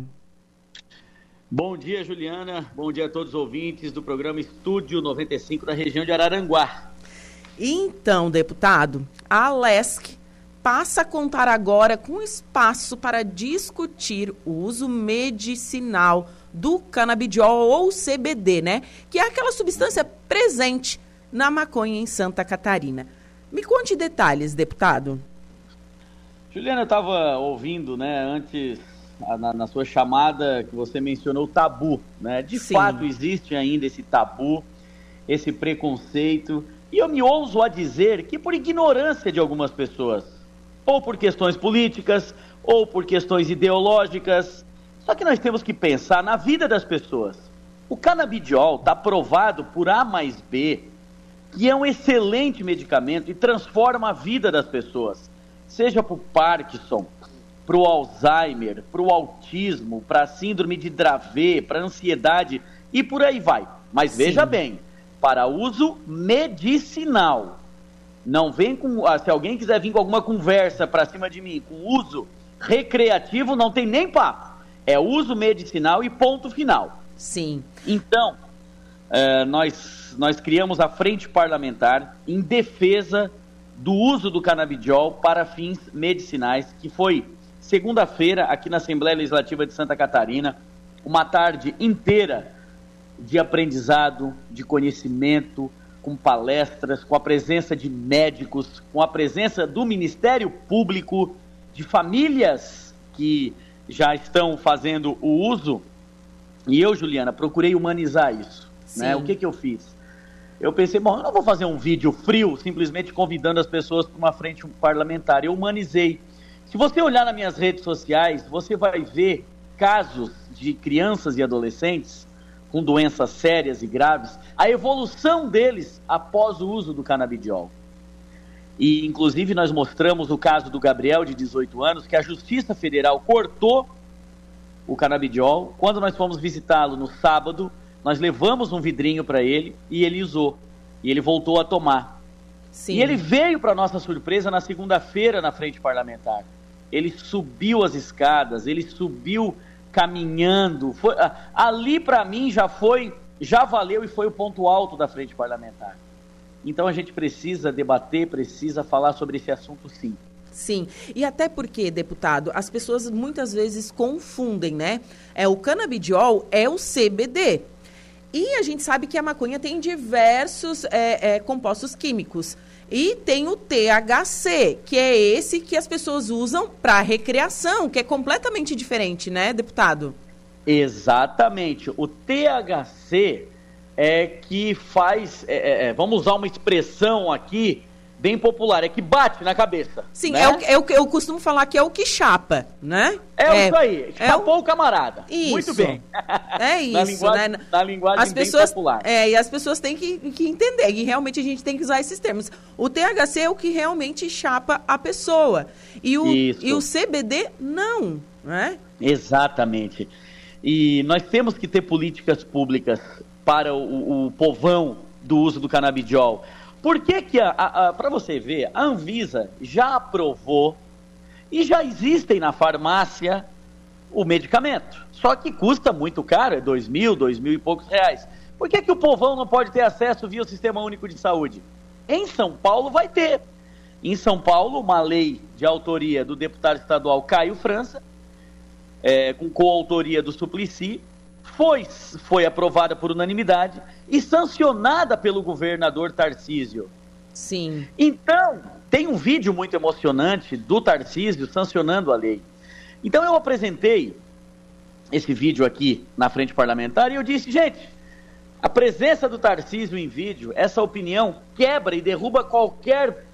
Bom dia, Juliana. Bom dia a todos os ouvintes do programa Estúdio 95 da região de Araranguá. Então, deputado, a Alesc passa a contar agora com espaço para discutir o uso medicinal do canabidiol ou CBD, né? Que é aquela substância presente na maconha em Santa Catarina. Me conte detalhes, deputado. Juliana, eu estava ouvindo, né, antes, na, na, sua chamada, que você mencionou o tabu, né? De Sim. fato, existe ainda esse tabu, esse preconceito, e eu me ouso a dizer que por ignorância de algumas pessoas, ou por questões políticas, ou por questões ideológicas. Só que nós temos que pensar na vida das pessoas. O canabidiol está provado por A mais B que é um excelente medicamento e transforma a vida das pessoas, seja para o Parkinson, para o Alzheimer, para o autismo, para a síndrome de Dravet, para a ansiedade e por aí vai. Mas Sim. veja bem, para uso medicinal. Não vem com. Ah, se alguém quiser vir com alguma conversa para cima de mim com uso recreativo, não tem nem papo. É uso medicinal e ponto final. Sim. Então, é, nós, nós criamos a frente parlamentar em defesa do uso do canabidiol para fins medicinais, que foi segunda-feira aqui na Assembleia Legislativa de Santa Catarina, uma tarde inteira de aprendizado, de conhecimento, com palestras, com a presença de médicos, com a presença do Ministério Público, de famílias que já estão fazendo o uso. E eu, Juliana, procurei humanizar isso. Né? O que, que eu fiz? Eu pensei, bom, eu não vou fazer um vídeo frio, simplesmente convidando as pessoas para uma frente parlamentar. Eu humanizei. Se você olhar nas minhas redes sociais, você vai ver casos de crianças e adolescentes com doenças sérias e graves, a evolução deles após o uso do canabidiol. E, inclusive, nós mostramos o caso do Gabriel, de 18 anos, que a Justiça Federal cortou o canabidiol. Quando nós fomos visitá-lo no sábado, nós levamos um vidrinho para ele e ele usou. E ele voltou a tomar. Sim. E ele veio, para nossa surpresa, na segunda-feira na frente parlamentar. Ele subiu as escadas, ele subiu caminhando. Foi, ali para mim já foi, já valeu e foi o ponto alto da frente parlamentar. Então a gente precisa debater, precisa falar sobre esse assunto sim. Sim, e até porque, deputado, as pessoas muitas vezes confundem, né? É o canabidiol é o CBD. E a gente sabe que a maconha tem diversos é, é, compostos químicos. E tem o THC, que é esse que as pessoas usam para recreação, que é completamente diferente, né, deputado? Exatamente. O THC é que faz, é, é, é, vamos usar uma expressão aqui, bem popular, é que bate na cabeça. Sim, né? é, o, é o que eu costumo falar que é o que chapa, né? É, é isso aí, chapou é o... o camarada. Isso. Muito bem. É isso, na linguagem, né? Na linguagem as pessoas, popular. É, e as pessoas têm que, que entender, e realmente a gente tem que usar esses termos. O THC é o que realmente chapa a pessoa. E o, e o CBD, não, né? Exatamente. E nós temos que ter políticas públicas para o, o povão do uso do canabidiol. Por que que, para você ver, a Anvisa já aprovou e já existem na farmácia o medicamento. Só que custa muito caro, é dois mil, dois mil e poucos reais. Por que, que o povão não pode ter acesso via o Sistema Único de Saúde? Em São Paulo vai ter. Em São Paulo, uma lei de autoria do deputado estadual Caio França, é, com coautoria do Suplicy, foi, foi aprovada por unanimidade e sancionada pelo governador Tarcísio. Sim. Então, tem um vídeo muito emocionante do Tarcísio sancionando a lei. Então, eu apresentei esse vídeo aqui na frente parlamentar e eu disse, gente, a presença do Tarcísio em vídeo, essa opinião quebra e derruba qualquer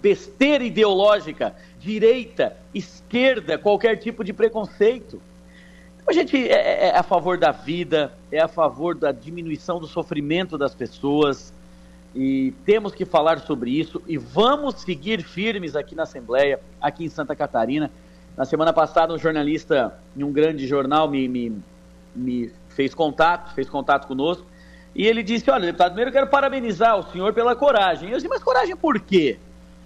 besteira ideológica, direita, esquerda, qualquer tipo de preconceito. A gente é, é, é, a favor da vida, é a favor da diminuição do sofrimento das pessoas e temos que falar sobre isso e vamos seguir firmes aqui na Assembleia, aqui em Santa Catarina. Na semana passada, um jornalista em um grande jornal me, me, me fez contato, fez contato conosco e ele disse: Olha, deputado, primeiro eu quero parabenizar o senhor pela coragem. Eu disse: Mas coragem por quê?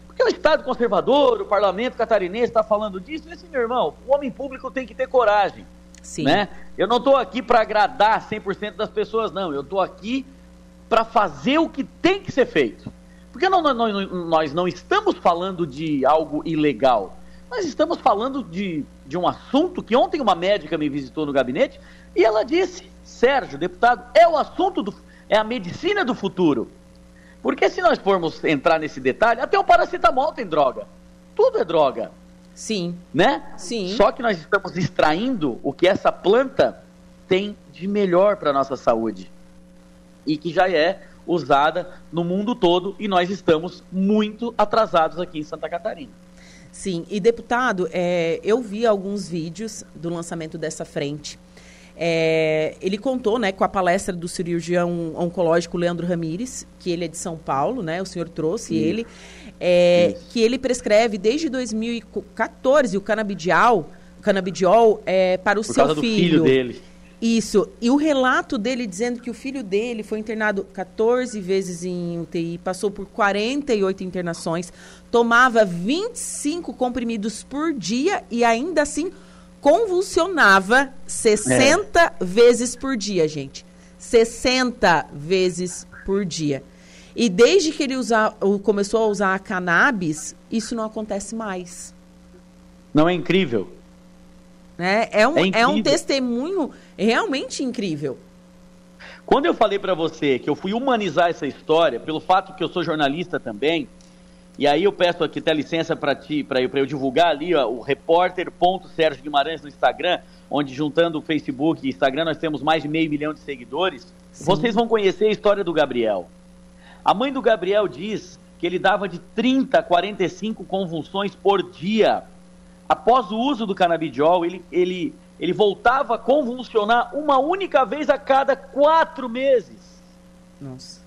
Porque o Estado conservador, o parlamento catarinense está falando disso. Eu disse: Meu irmão, o homem público tem que ter coragem. Sim. Né? Eu não estou aqui para agradar 100% das pessoas, não. Eu estou aqui para fazer o que tem que ser feito. Porque não, não, nós não estamos falando de algo ilegal. Nós estamos falando de, de um assunto que ontem uma médica me visitou no gabinete e ela disse: Sérgio, deputado, é o assunto do. é a medicina do futuro. Porque se nós formos entrar nesse detalhe, até o paracetamol tem droga. Tudo é droga. Sim. Né? Sim. Só que nós estamos extraindo o que essa planta tem de melhor para a nossa saúde. E que já é usada no mundo todo e nós estamos muito atrasados aqui em Santa Catarina. Sim, e deputado, é, eu vi alguns vídeos do lançamento dessa frente. É, ele contou né, com a palestra do cirurgião oncológico Leandro Ramires, que ele é de São Paulo, né? O senhor trouxe Isso. ele, é, que ele prescreve desde 2014 o canabidiol, canabidiol é, para o Por seu filho. filho dele. Isso. E o relato dele dizendo que o filho dele foi internado 14 vezes em UTI, passou por 48 internações, tomava 25 comprimidos por dia e ainda assim convulsionava 60 é. vezes por dia, gente. 60 vezes por dia. E desde que ele usa, começou a usar a cannabis, isso não acontece mais. Não é incrível? Né? É, um, é, é um testemunho realmente incrível. Quando eu falei para você que eu fui humanizar essa história, pelo fato que eu sou jornalista também, e aí eu peço aqui até licença para ti, para eu, eu divulgar ali ó, o repórter.sérgio Guimarães no Instagram, onde juntando o Facebook e Instagram nós temos mais de meio milhão de seguidores. Sim. Vocês vão conhecer a história do Gabriel. A mãe do Gabriel diz que ele dava de 30 a 45 convulsões por dia após o uso do canabidiol, ele, ele, ele voltava a convulsionar uma única vez a cada quatro meses. Nossa.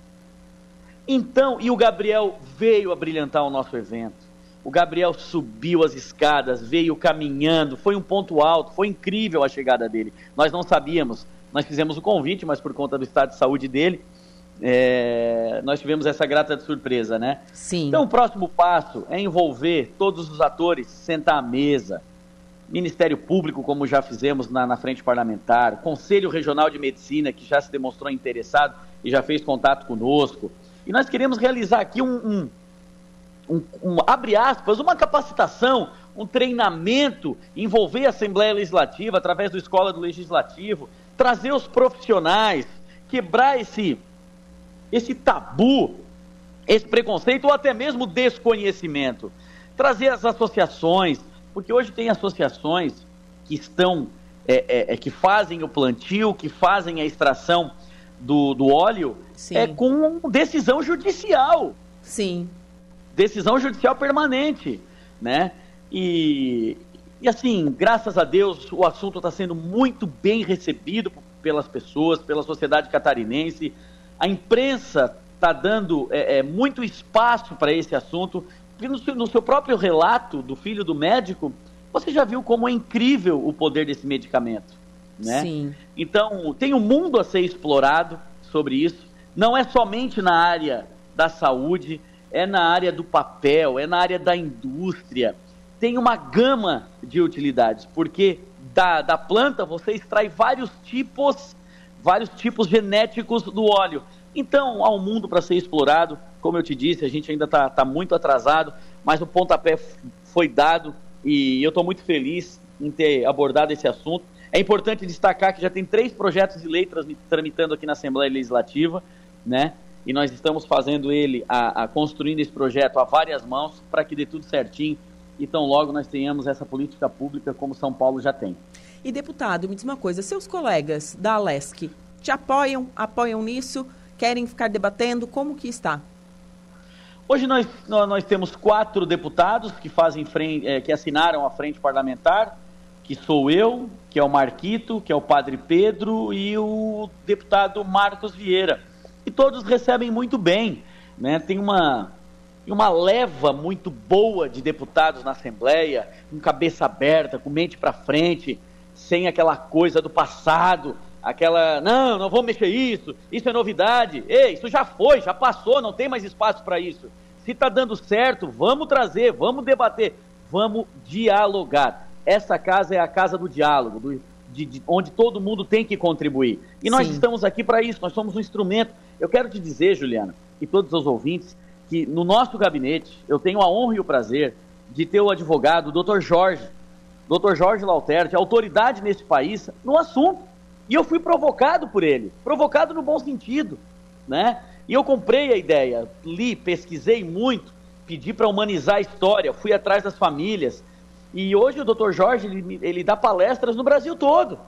Então, e o Gabriel veio a brilhantar o nosso evento. O Gabriel subiu as escadas, veio caminhando, foi um ponto alto, foi incrível a chegada dele. Nós não sabíamos, nós fizemos o convite, mas por conta do estado de saúde dele, é, nós tivemos essa grata surpresa, né? Sim. Então, o próximo passo é envolver todos os atores, sentar à mesa, Ministério Público, como já fizemos na, na frente parlamentar, Conselho Regional de Medicina, que já se demonstrou interessado e já fez contato conosco. E nós queremos realizar aqui um, um, um, um abre aspas, uma capacitação, um treinamento, envolver a Assembleia Legislativa através do Escola do Legislativo, trazer os profissionais, quebrar esse esse tabu, esse preconceito ou até mesmo desconhecimento. Trazer as associações, porque hoje tem associações que estão, é, é, é que fazem o plantio, que fazem a extração do, do óleo, Sim. é com decisão judicial. Sim. Decisão judicial permanente, né? E, e assim, graças a Deus, o assunto está sendo muito bem recebido pelas pessoas, pela sociedade catarinense. A imprensa está dando é, é, muito espaço para esse assunto. E no, no seu próprio relato do filho do médico, você já viu como é incrível o poder desse medicamento. Né? Sim. Então, tem um mundo a ser explorado sobre isso. Não é somente na área da saúde, é na área do papel, é na área da indústria. Tem uma gama de utilidades, porque da, da planta você extrai vários tipos vários tipos genéticos do óleo. Então, há um mundo para ser explorado. Como eu te disse, a gente ainda está tá muito atrasado, mas o pontapé foi dado e eu estou muito feliz em ter abordado esse assunto. É importante destacar que já tem três projetos de lei tramitando aqui na Assembleia Legislativa, né? E nós estamos fazendo ele, a, a construindo esse projeto a várias mãos para que dê tudo certinho e tão logo nós tenhamos essa política pública como São Paulo já tem. E deputado, me diz uma coisa, seus colegas da Alesc te apoiam, apoiam nisso, querem ficar debatendo, como que está? Hoje nós, nós temos quatro deputados que fazem frente, é, que assinaram a frente parlamentar, que sou eu, que é o Marquito, que é o Padre Pedro e o deputado Marcos Vieira. E todos recebem muito bem, né? Tem uma uma leva muito boa de deputados na Assembleia, com cabeça aberta, com mente para frente, sem aquela coisa do passado, aquela, não, não vou mexer isso, isso é novidade. Ei, isso já foi, já passou, não tem mais espaço para isso. Se está dando certo, vamos trazer, vamos debater, vamos dialogar. Essa casa é a casa do diálogo, do, de, de, onde todo mundo tem que contribuir. E nós Sim. estamos aqui para isso, nós somos um instrumento. Eu quero te dizer, Juliana, e todos os ouvintes, que no nosso gabinete eu tenho a honra e o prazer de ter o advogado, doutor Jorge, Dr. Jorge Lauterti, autoridade nesse país, no assunto. E eu fui provocado por ele, provocado no bom sentido, né? E eu comprei a ideia, li, pesquisei muito, pedi para humanizar a história, fui atrás das famílias. E hoje o Dr. Jorge, ele, ele dá palestras no Brasil todo.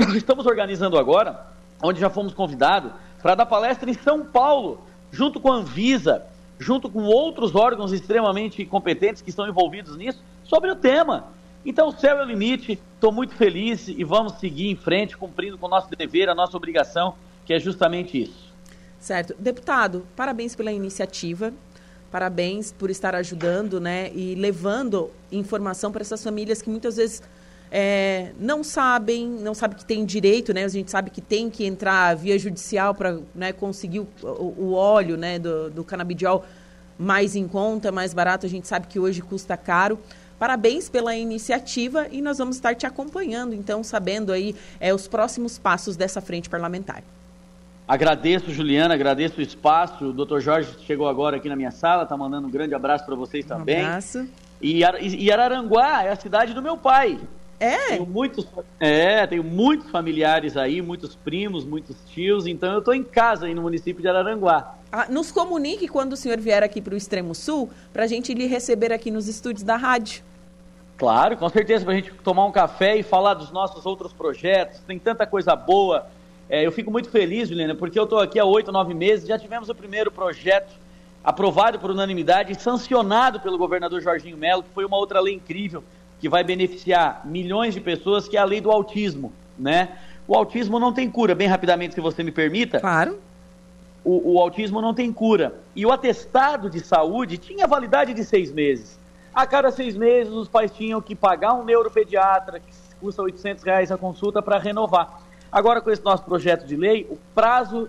Estamos organizando agora, onde já fomos convidados, para dar palestra em São Paulo, junto com a Anvisa, junto com outros órgãos extremamente competentes que estão envolvidos nisso, sobre o tema. Então, o céu é o limite, estou muito feliz e vamos seguir em frente, cumprindo com o nosso dever, a nossa obrigação, que é justamente isso. Certo. Deputado, parabéns pela iniciativa. Parabéns por estar ajudando, né, e levando informação para essas famílias que muitas vezes é, não sabem, não sabem que tem direito, né? A gente sabe que tem que entrar via judicial para né, conseguir o, o, óleo, né, do, do canabidiol mais em conta, mais barato. A gente sabe que hoje custa caro. Parabéns pela iniciativa e nós vamos estar te acompanhando, então, sabendo aí é, os próximos passos dessa frente parlamentar. Agradeço, Juliana, agradeço o espaço. O doutor Jorge chegou agora aqui na minha sala, tá mandando um grande abraço para vocês também. Um abraço. E, e Araranguá é a cidade do meu pai. É? Tenho muitos, é, tenho muitos familiares aí, muitos primos, muitos tios, então eu estou em casa aí no município de Araranguá. Ah, nos comunique quando o senhor vier aqui para o Extremo Sul, para a gente lhe receber aqui nos estúdios da rádio. Claro, com certeza, para a gente tomar um café e falar dos nossos outros projetos. Tem tanta coisa boa é, eu fico muito feliz, Juliana, porque eu estou aqui há oito, nove meses, já tivemos o primeiro projeto aprovado por unanimidade e sancionado pelo governador Jorginho Melo, que foi uma outra lei incrível que vai beneficiar milhões de pessoas, que é a lei do autismo, né? O autismo não tem cura, bem rapidamente, se você me permita. Claro. O, o autismo não tem cura. E o atestado de saúde tinha validade de seis meses. A cada seis meses, os pais tinham que pagar um neuropediatra, que custa 800 reais a consulta, para renovar. Agora, com esse nosso projeto de lei, o prazo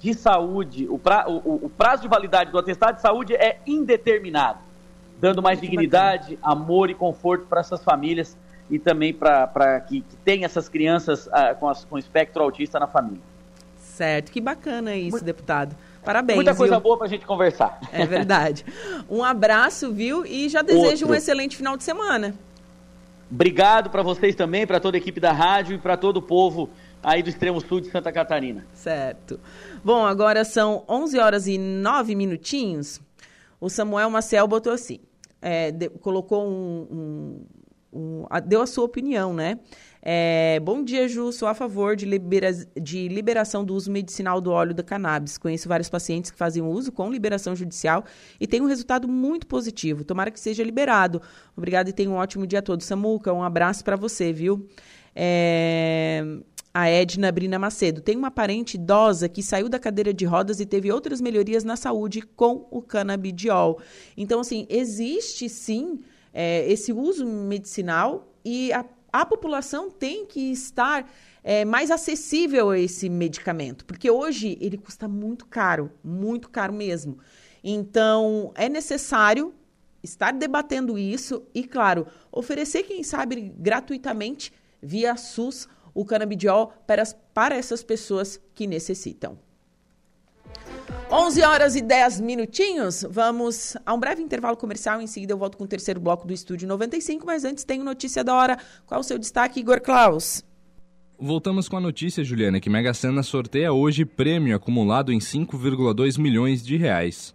de saúde, o, pra, o, o prazo de validade do atestado de saúde é indeterminado, dando mais dignidade, amor e conforto para essas famílias e também para que, que tenha essas crianças ah, com, as, com espectro autista na família. Certo, que bacana isso, Muito... deputado. Parabéns. Muita coisa viu? boa para a gente conversar. É verdade. Um abraço, viu? E já desejo Outro. um excelente final de semana. Obrigado para vocês também, para toda a equipe da rádio e para todo o povo aí do extremo sul de Santa Catarina. Certo. Bom, agora são 11 horas e 9 minutinhos. O Samuel Maciel botou assim, é, de, colocou um, um, um a, deu a sua opinião, né? É, bom dia, Ju. Sou a favor de, libera de liberação do uso medicinal do óleo da cannabis. Conheço vários pacientes que fazem uso com liberação judicial e tem um resultado muito positivo. Tomara que seja liberado. Obrigada e tenha um ótimo dia todo. Samuca, um abraço para você, viu? É, a Edna Brina Macedo. Tem uma parente idosa que saiu da cadeira de rodas e teve outras melhorias na saúde com o canabidiol. Então, assim, existe sim é, esse uso medicinal e a, a população tem que estar é, mais acessível a esse medicamento, porque hoje ele custa muito caro, muito caro mesmo. Então, é necessário estar debatendo isso e, claro, oferecer, quem sabe, gratuitamente via SUS o canabidiol para, para essas pessoas que necessitam. 11 horas e 10 minutinhos. Vamos a um breve intervalo comercial. Em seguida, eu volto com o terceiro bloco do Estúdio 95. Mas antes, tem notícia da hora. Qual o seu destaque, Igor Klaus? Voltamos com a notícia, Juliana, que Mega Sena sorteia hoje prêmio acumulado em 5,2 milhões de reais.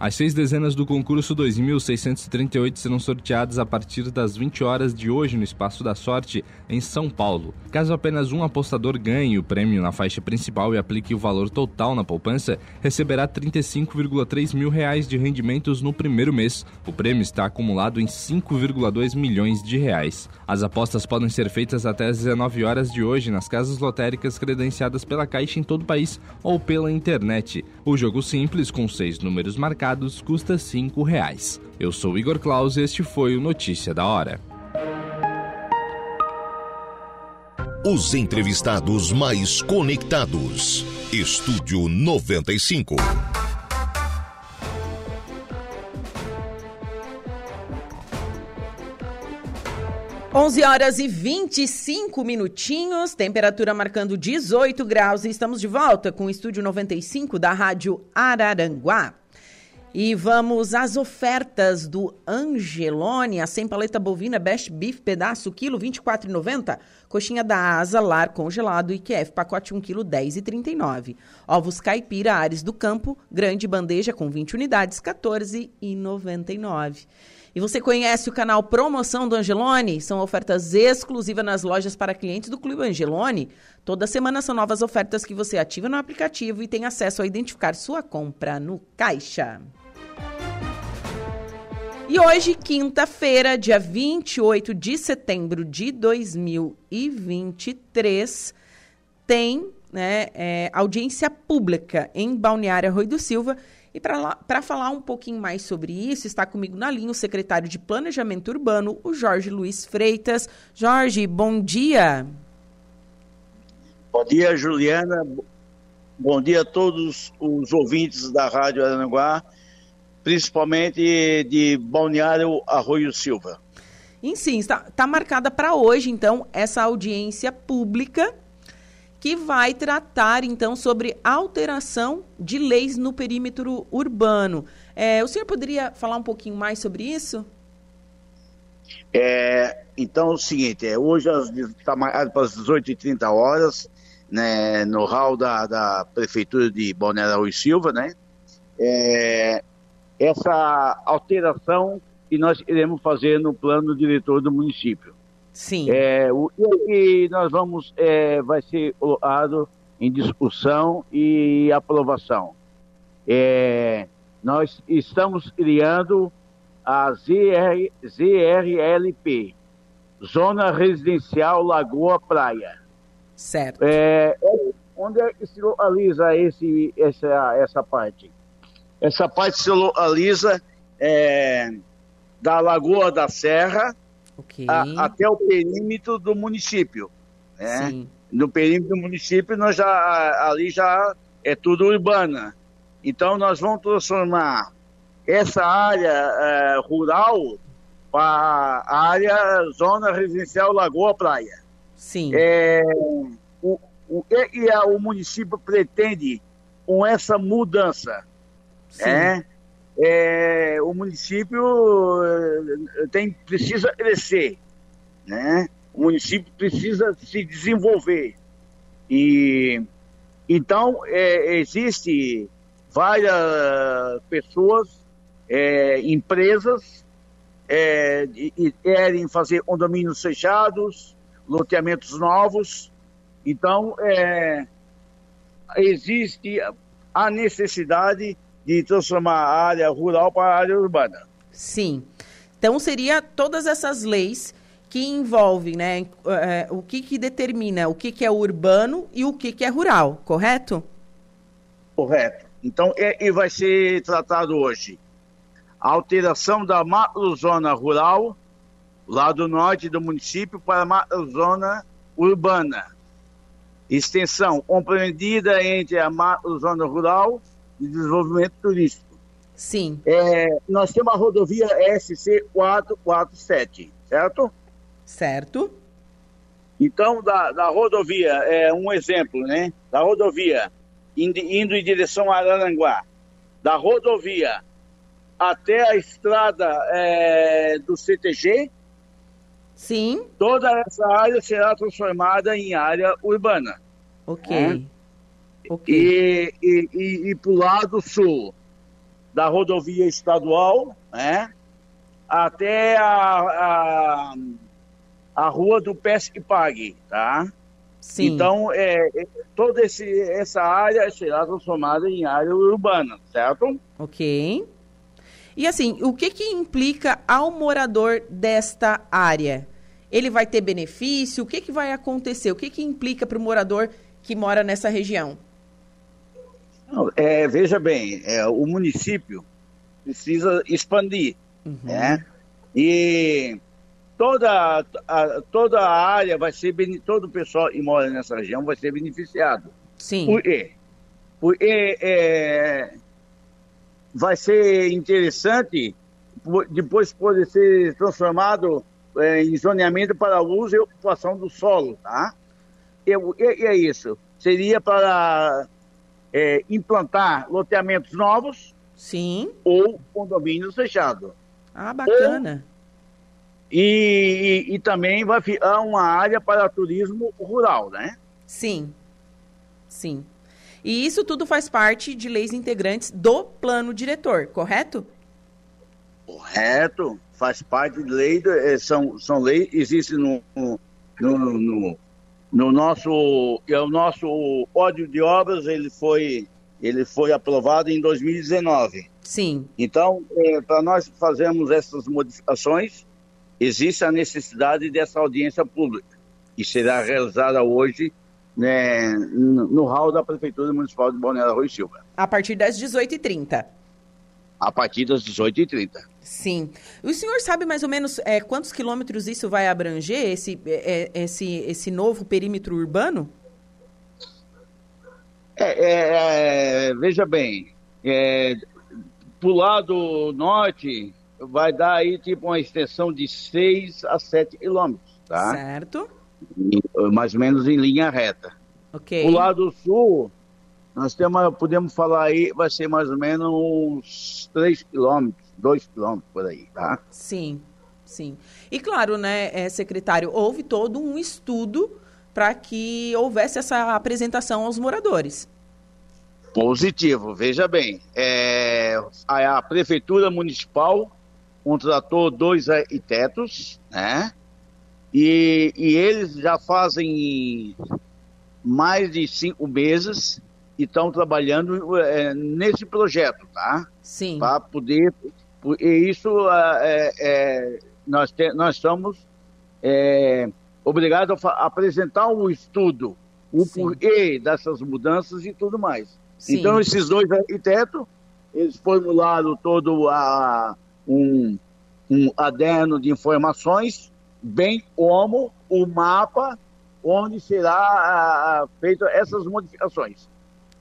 As seis dezenas do concurso 2638 serão sorteadas a partir das 20 horas de hoje no Espaço da Sorte, em São Paulo. Caso apenas um apostador ganhe o prêmio na faixa principal e aplique o valor total na poupança, receberá 35,3 mil reais de rendimentos no primeiro mês. O prêmio está acumulado em 5,2 milhões de reais. As apostas podem ser feitas até às 19 horas de hoje nas casas lotéricas credenciadas pela Caixa em todo o país ou pela internet. O jogo simples, com seis números marcados, mercados custa R$ 5,00. Eu sou Igor Claus e este foi o Notícia da Hora. Os entrevistados mais conectados. Estúdio 95. 11 horas e 25 minutinhos, temperatura marcando 18 graus e estamos de volta com o estúdio 95 da Rádio Araranguá. E vamos às ofertas do Angelone, a sem paleta bovina Best Beef pedaço quilo 24,90, coxinha da asa lar congelado e QF pacote 1 quilo 10,39. Ovos caipira Ares do Campo, grande bandeja com 20 unidades 14,99. E você conhece o canal Promoção do Angelone? São ofertas exclusivas nas lojas para clientes do Clube Angelone. Toda semana são novas ofertas que você ativa no aplicativo e tem acesso a identificar sua compra no caixa. E hoje, quinta-feira, dia 28 de setembro de 2023, tem né, é, audiência pública em Balneário Rui do Silva e para falar um pouquinho mais sobre isso, está comigo na linha o secretário de Planejamento Urbano, o Jorge Luiz Freitas. Jorge, bom dia. Bom dia, Juliana. Bom dia a todos os ouvintes da Rádio Aranaguá, principalmente de Balneário Arroio Silva. E sim, está, está marcada para hoje, então, essa audiência pública que vai tratar então sobre alteração de leis no perímetro urbano. É, o senhor poderia falar um pouquinho mais sobre isso? É, então, é o seguinte, é, hoje está marcado para as 18h30 horas, né, no hall da, da Prefeitura de Balneário e Silva, né? É, essa alteração que nós iremos fazer no plano diretor do município. Sim. É, o, e, nós vamos, é, vai ser colocado em discussão e aprovação. É, nós estamos criando a ZR, ZRLP, Zona Residencial Lagoa Praia. Certo. É, onde é que se localiza esse, essa, essa parte? Essa parte se localiza é, da Lagoa da Serra, Okay. A, até o perímetro do município. Né? Sim. No perímetro do município, nós já, ali já é tudo urbana. Então, nós vamos transformar essa área é, rural para a área zona residencial Lagoa Praia. Sim. É, o, o, e a, o município pretende, com essa mudança. Né? é, o município eh, tem, precisa crescer, né? O município precisa se desenvolver. E então é, existe várias pessoas, é, empresas é, e querem fazer condomínios fechados, loteamentos novos. Então é, existe a necessidade de transformar a área rural para a área urbana. Sim. Então, seria todas essas leis que envolvem, né, é, o que, que determina o que, que é urbano e o que, que é rural, correto? Correto. Então, é, e vai ser tratado hoje a alteração da macrozona rural, lá do norte do município, para a macrozona urbana. Extensão compreendida entre a macrozona rural de desenvolvimento turístico. Sim. É, nós temos a rodovia SC 447, certo? Certo. Então, da, da rodovia, é um exemplo, né? Da rodovia indo, indo em direção a Araranguá, da rodovia até a estrada é, do CTG, Sim. toda essa área será transformada em área urbana. Ok. É. Ok. E, e, e, e para o lado sul da rodovia estadual, né? Até a, a, a rua do Pesque Pague, tá? Sim. Então, é, é, toda esse, essa área será transformada em área urbana, certo? Ok. E assim, o que que implica ao morador desta área? Ele vai ter benefício? O que que vai acontecer? O que que implica para o morador que mora nessa região? Não, é, veja bem, é, o município precisa expandir, Uhum. né? E toda a, toda a área vai ser, todo o pessoal que mora nessa região vai ser beneficiado. Sim. Por quê? Porque é, vai ser interessante po- depois poder ser transformado é, em zoneamento para uso e ocupação do solo, tá? E é isso. Seria para é, implantar loteamentos novos. Sim. Ou condomínios fechados. Ah, bacana. Ou, e, e, e, também vai ficar uma área para turismo rural, né? Sim. Sim. E isso tudo faz parte de leis integrantes do plano diretor, correto? Correto. Faz parte de lei, eh, são, são leis, existe no, no, no, no nosso, é o nosso Código de Obras, ele foi, ele foi aprovado em 2019. Sim. Então, é, para nós fazermos essas modificações, existe a necessidade dessa audiência pública, que será realizada hoje né, no hall da Prefeitura Municipal de Balneário Rui Silva. A partir das 18h30. A partir das 18h30. Sim. O senhor sabe mais ou menos é, quantos quilômetros isso vai abranger, esse, é, esse, esse novo perímetro urbano? É, é, é veja bem, é, pro lado norte vai dar aí tipo uma extensão de 6 a 7 quilômetros, tá? Certo mais ou menos em linha reta. Ok. O lado sul, nós temos, podemos falar aí, vai ser mais ou menos uns 3 quilômetros, 2 quilômetros por aí, tá? Sim, sim. E claro, né, é, secretário, houve todo um estudo para que houvesse essa apresentação aos moradores. Positivo, veja bem, é, a, a Prefeitura Municipal contratou dois arquitetos, né? E, e eles já fazem mais de cinco meses e estão trabalhando é, nesse projeto, tá? Sim. Para poder. E isso é, é, nós, te, nós estamos é, obrigados a apresentar um estudo, o Sim. porquê dessas mudanças e tudo mais. Sim. Então, esses dois arquitetos, eles formularam todo a, um, um aderno de informações bem como o mapa onde será feito essas modificações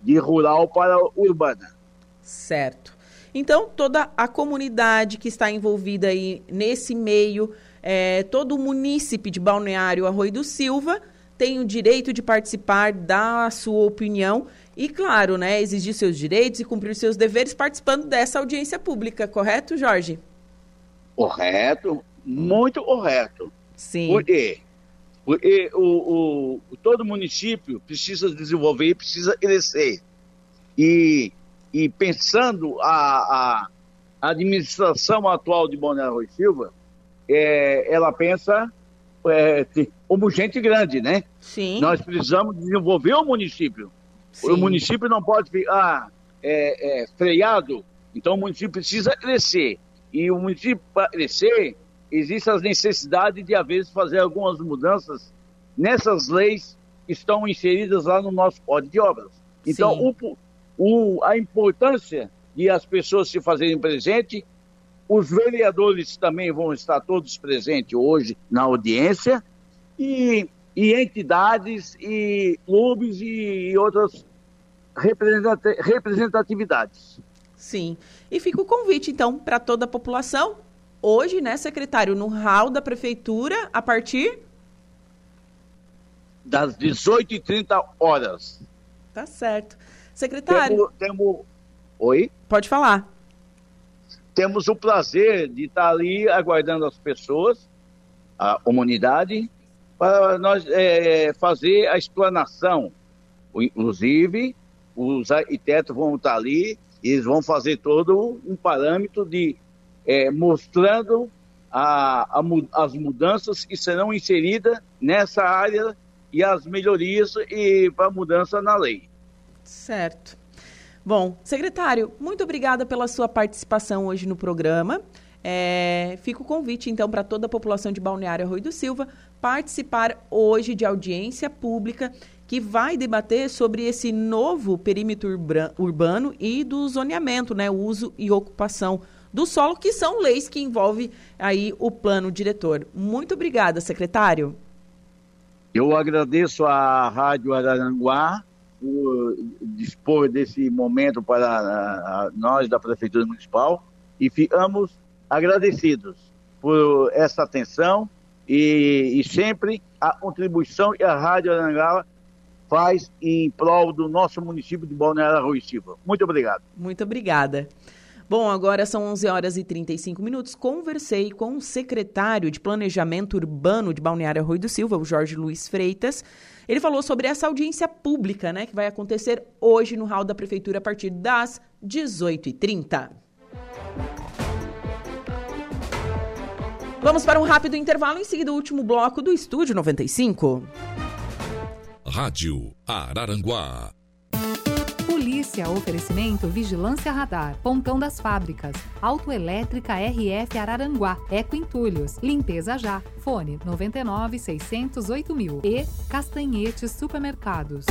de rural para urbana. Certo. Então, toda a comunidade que está envolvida aí nesse meio, é, todo o munícipe de Balneário Arroio do Silva tem o direito de participar, dar a sua opinião e, claro, né, exigir seus direitos e cumprir seus deveres participando dessa audiência pública, correto, Jorge? Correto muito correto. Sim. Por quê? Porque o, o, todo município precisa desenvolver, precisa crescer. E, e pensando a, a administração atual de Balneário Rui Silva, é, ela pensa é, como gente grande, né? Sim. Nós precisamos desenvolver o município. Sim. O município não pode ficar é, é, freado, então o município precisa crescer. E o município, para crescer, existe a necessidade de, às vezes, fazer algumas mudanças nessas leis que estão inseridas lá no nosso Código de Obras. Então, o, o, a importância de as pessoas se fazerem presente, os vereadores também vão estar todos presentes hoje na audiência, e, e entidades, e clubes e, e outras representatividades. Sim. E fica o convite, então, para toda a população hoje, né, secretário, no hall da prefeitura, a partir das 18h30 horas. Tá certo. Secretário. Temos, temos... Oi? Pode falar. Temos o prazer de estar ali aguardando as pessoas, a comunidade, para nós é, fazer a explanação. Inclusive, os arquitetos vão estar ali, eles vão fazer todo um parâmetro de é, mostrando a, a, as mudanças que serão inseridas nessa área e as melhorias e para mudança na lei. Certo. Bom, secretário, muito obrigada pela sua participação hoje no programa. É, fica o convite, então, para toda a população de Balneário Arroio do Silva participar hoje de audiência pública que vai debater sobre esse novo perímetro urbano e do zoneamento, né, uso e ocupação do solo, que são leis que envolvem aí o plano diretor. Muito obrigada, secretário. Eu agradeço à Rádio Araranguá por dispor desse momento para nós da Prefeitura Municipal e ficamos agradecidos por essa atenção e, e sempre a contribuição que a Rádio Arangala faz em prol do nosso município de Balneário Rui Silva. Muito obrigado. Muito obrigada. Bom, agora são 11 horas e 35 minutos. Conversei com o secretário de Planejamento Urbano de Balneário Rui do Silva, o Jorge Luiz Freitas. Ele falou sobre essa audiência pública, né, que vai acontecer hoje no hall da prefeitura a partir das 18h30. Vamos para um rápido intervalo, em seguida o último bloco do Estúdio 95. Rádio Araranguá. Polícia, oferecimento Vigilância Radar, Pontão das Fábricas, Autoelétrica RF Araranguá, Eco Entulhos, Limpeza Já, Fone 99 608 mil e Castanhetes Supermercados.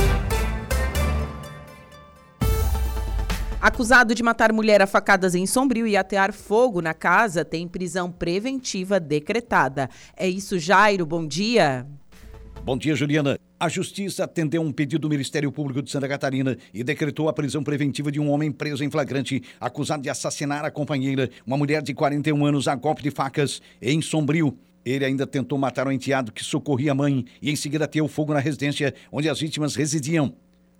Acusado de matar mulher a facadas em Sombrio e atear fogo na casa, tem prisão preventiva decretada. É isso, Jairo. Bom dia. Bom dia, Juliana. A Justiça atendeu um pedido do Ministério Público de Santa Catarina e decretou a prisão preventiva de um homem preso em flagrante, acusado de assassinar a companheira, uma mulher de 41 anos, a golpe de facas, em Sombrio. Ele ainda tentou matar o enteado que socorria a mãe e em seguida ateou fogo na residência onde as vítimas residiam.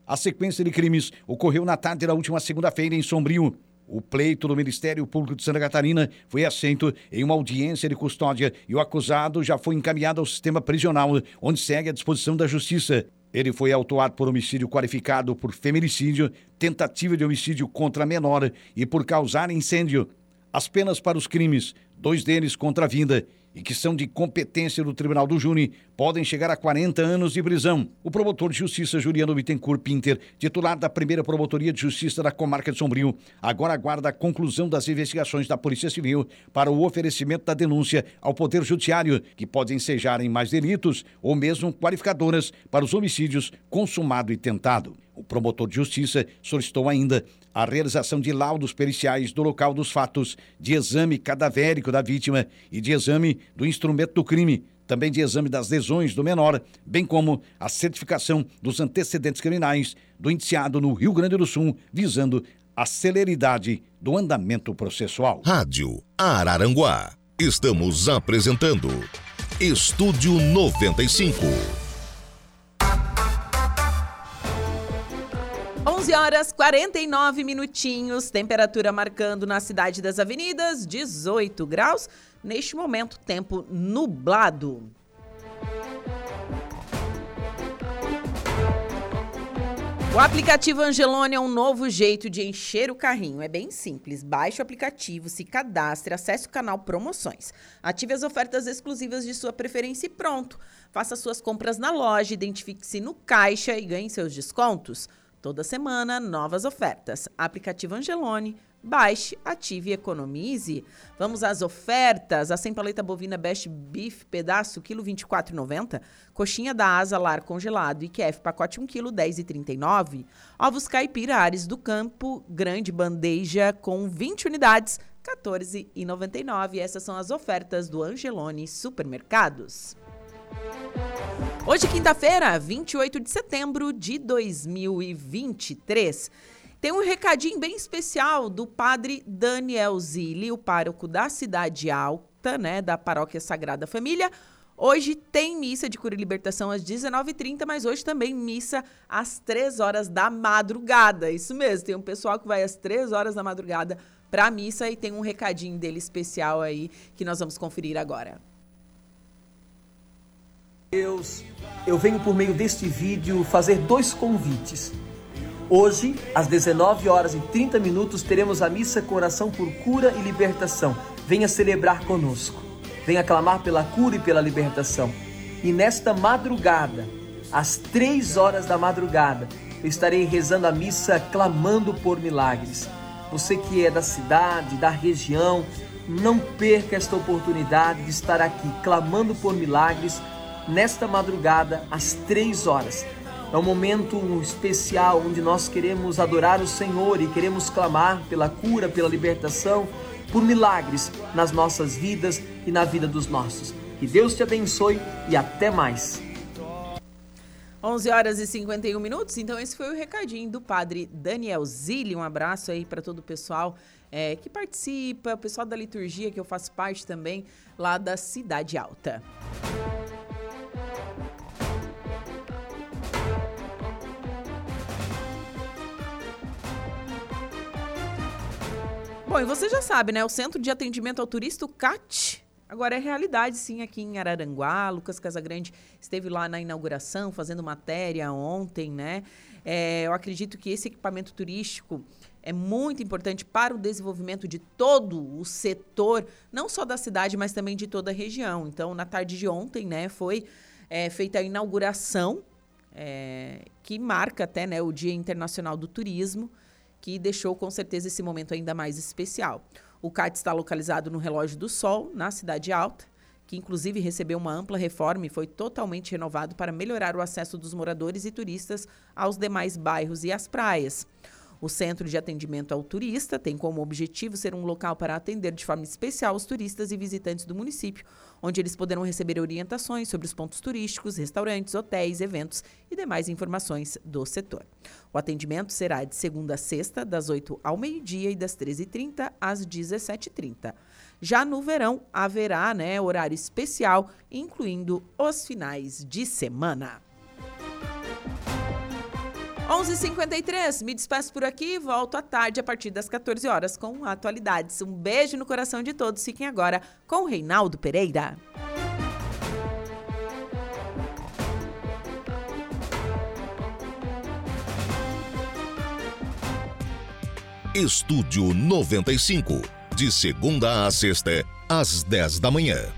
A sequência de crimes ocorreu na tarde da última segunda-feira em Sombrio. O pleito do Ministério Público de Santa Catarina foi assento em uma audiência de custódia e o acusado já foi encaminhado ao sistema prisional, onde segue à disposição da Justiça. Ele foi autuado por homicídio qualificado por feminicídio, tentativa de homicídio contra menor e por causar incêndio. As penas para os crimes, dois deles contra a vida e que são de competência do Tribunal do Júri podem chegar a 40 anos de prisão. O promotor de justiça Juliano Bittencourt Pinter, titular da primeira promotoria de justiça da comarca de Sombrio, agora aguarda a conclusão das investigações da Polícia Civil para o oferecimento da denúncia ao Poder Judiciário, que podem em mais delitos ou mesmo qualificadoras para os homicídios consumado e tentado. O promotor de justiça solicitou ainda a realização de laudos periciais do local dos fatos, de exame cadavérico da vítima e de exame do instrumento do crime, também de exame das lesões do menor, bem como a certificação dos antecedentes criminais do indiciado no Rio Grande do Sul, visando a celeridade do andamento processual. Rádio Araranguá. Estamos apresentando Estúdio 95. 11 horas 49 minutinhos, temperatura marcando na cidade das avenidas 18 graus. Neste momento, tempo nublado. O aplicativo Angelone é um novo jeito de encher o carrinho. É bem simples. Baixe o aplicativo, se cadastre, acesse o canal Promoções. Ative as ofertas exclusivas de sua preferência e pronto. Faça suas compras na loja, identifique-se no caixa e ganhe seus descontos. Toda semana, novas ofertas. Aplicativo Angelone. Baixe, ative e economize. Vamos às ofertas. A paleta bovina Best Beef pedaço, quilo 24,90. Coxinha da asa lar congelado e QF pacote 1 quilo 10,39. Ovos caipira Ares do Campo, grande bandeja com 20 unidades, 14,99. Essas são as ofertas do Angelone Supermercados. Hoje, quinta-feira, 28 de setembro de 2023. Tem um recadinho bem especial do padre Daniel Zilli, o pároco da Cidade Alta, né, da Paróquia Sagrada Família. Hoje tem missa de cura e libertação às 19h30, mas hoje também missa às 3 horas da madrugada. Isso mesmo, tem um pessoal que vai às 3 horas da madrugada para a missa e tem um recadinho dele especial aí que nós vamos conferir agora. Deus, eu venho por meio deste vídeo fazer dois convites. Hoje, às 19 horas e 30 minutos, teremos a missa com oração por cura e libertação. Venha celebrar conosco. Venha clamar pela cura e pela libertação. E nesta madrugada, às 3 horas da madrugada, eu estarei rezando a missa clamando por milagres. Você que é da cidade, da região, não perca esta oportunidade de estar aqui clamando por milagres nesta madrugada às três horas. É um momento especial onde nós queremos adorar o Senhor e queremos clamar pela cura, pela libertação, por milagres nas nossas vidas e na vida dos nossos. Que Deus te abençoe e até mais. 11 horas e 51 minutos. Então, esse foi o recadinho do padre Daniel Zilli. Um abraço aí para todo o pessoal é, que participa, o pessoal da liturgia, que eu faço parte também, lá da Cidade Alta. Bom, e você já sabe, né? O Centro de Atendimento ao Turista, o CAT, agora é realidade, sim, aqui em Araranguá. Lucas Casagrande esteve lá na inauguração, fazendo matéria ontem, né? É, eu acredito que esse equipamento turístico é muito importante para o desenvolvimento de todo o setor, não só da cidade, mas também de toda a região. Então, na tarde de ontem, né, foi é, feita a inauguração, é, que marca até né, o Dia Internacional do Turismo que deixou com certeza esse momento ainda mais especial. O CAT está localizado no Relógio do Sol, na Cidade Alta, que inclusive recebeu uma ampla reforma e foi totalmente renovado para melhorar o acesso dos moradores e turistas aos demais bairros e às praias. O Centro de Atendimento ao Turista tem como objetivo ser um local para atender de forma especial os turistas e visitantes do município, onde eles poderão receber orientações sobre os pontos turísticos, restaurantes, hotéis, eventos e demais informações do setor. O atendimento será de segunda a sexta, das 8 ao meio-dia e das 13h30 às 17h30. Já no verão, haverá né, horário especial, incluindo os finais de semana. 11h53, me despeço por aqui volto à tarde a partir das 14 horas com atualidades. Um beijo no coração de todos. Fiquem agora com o Reinaldo Pereira. Estúdio 95, de segunda a sexta, às 10 da manhã.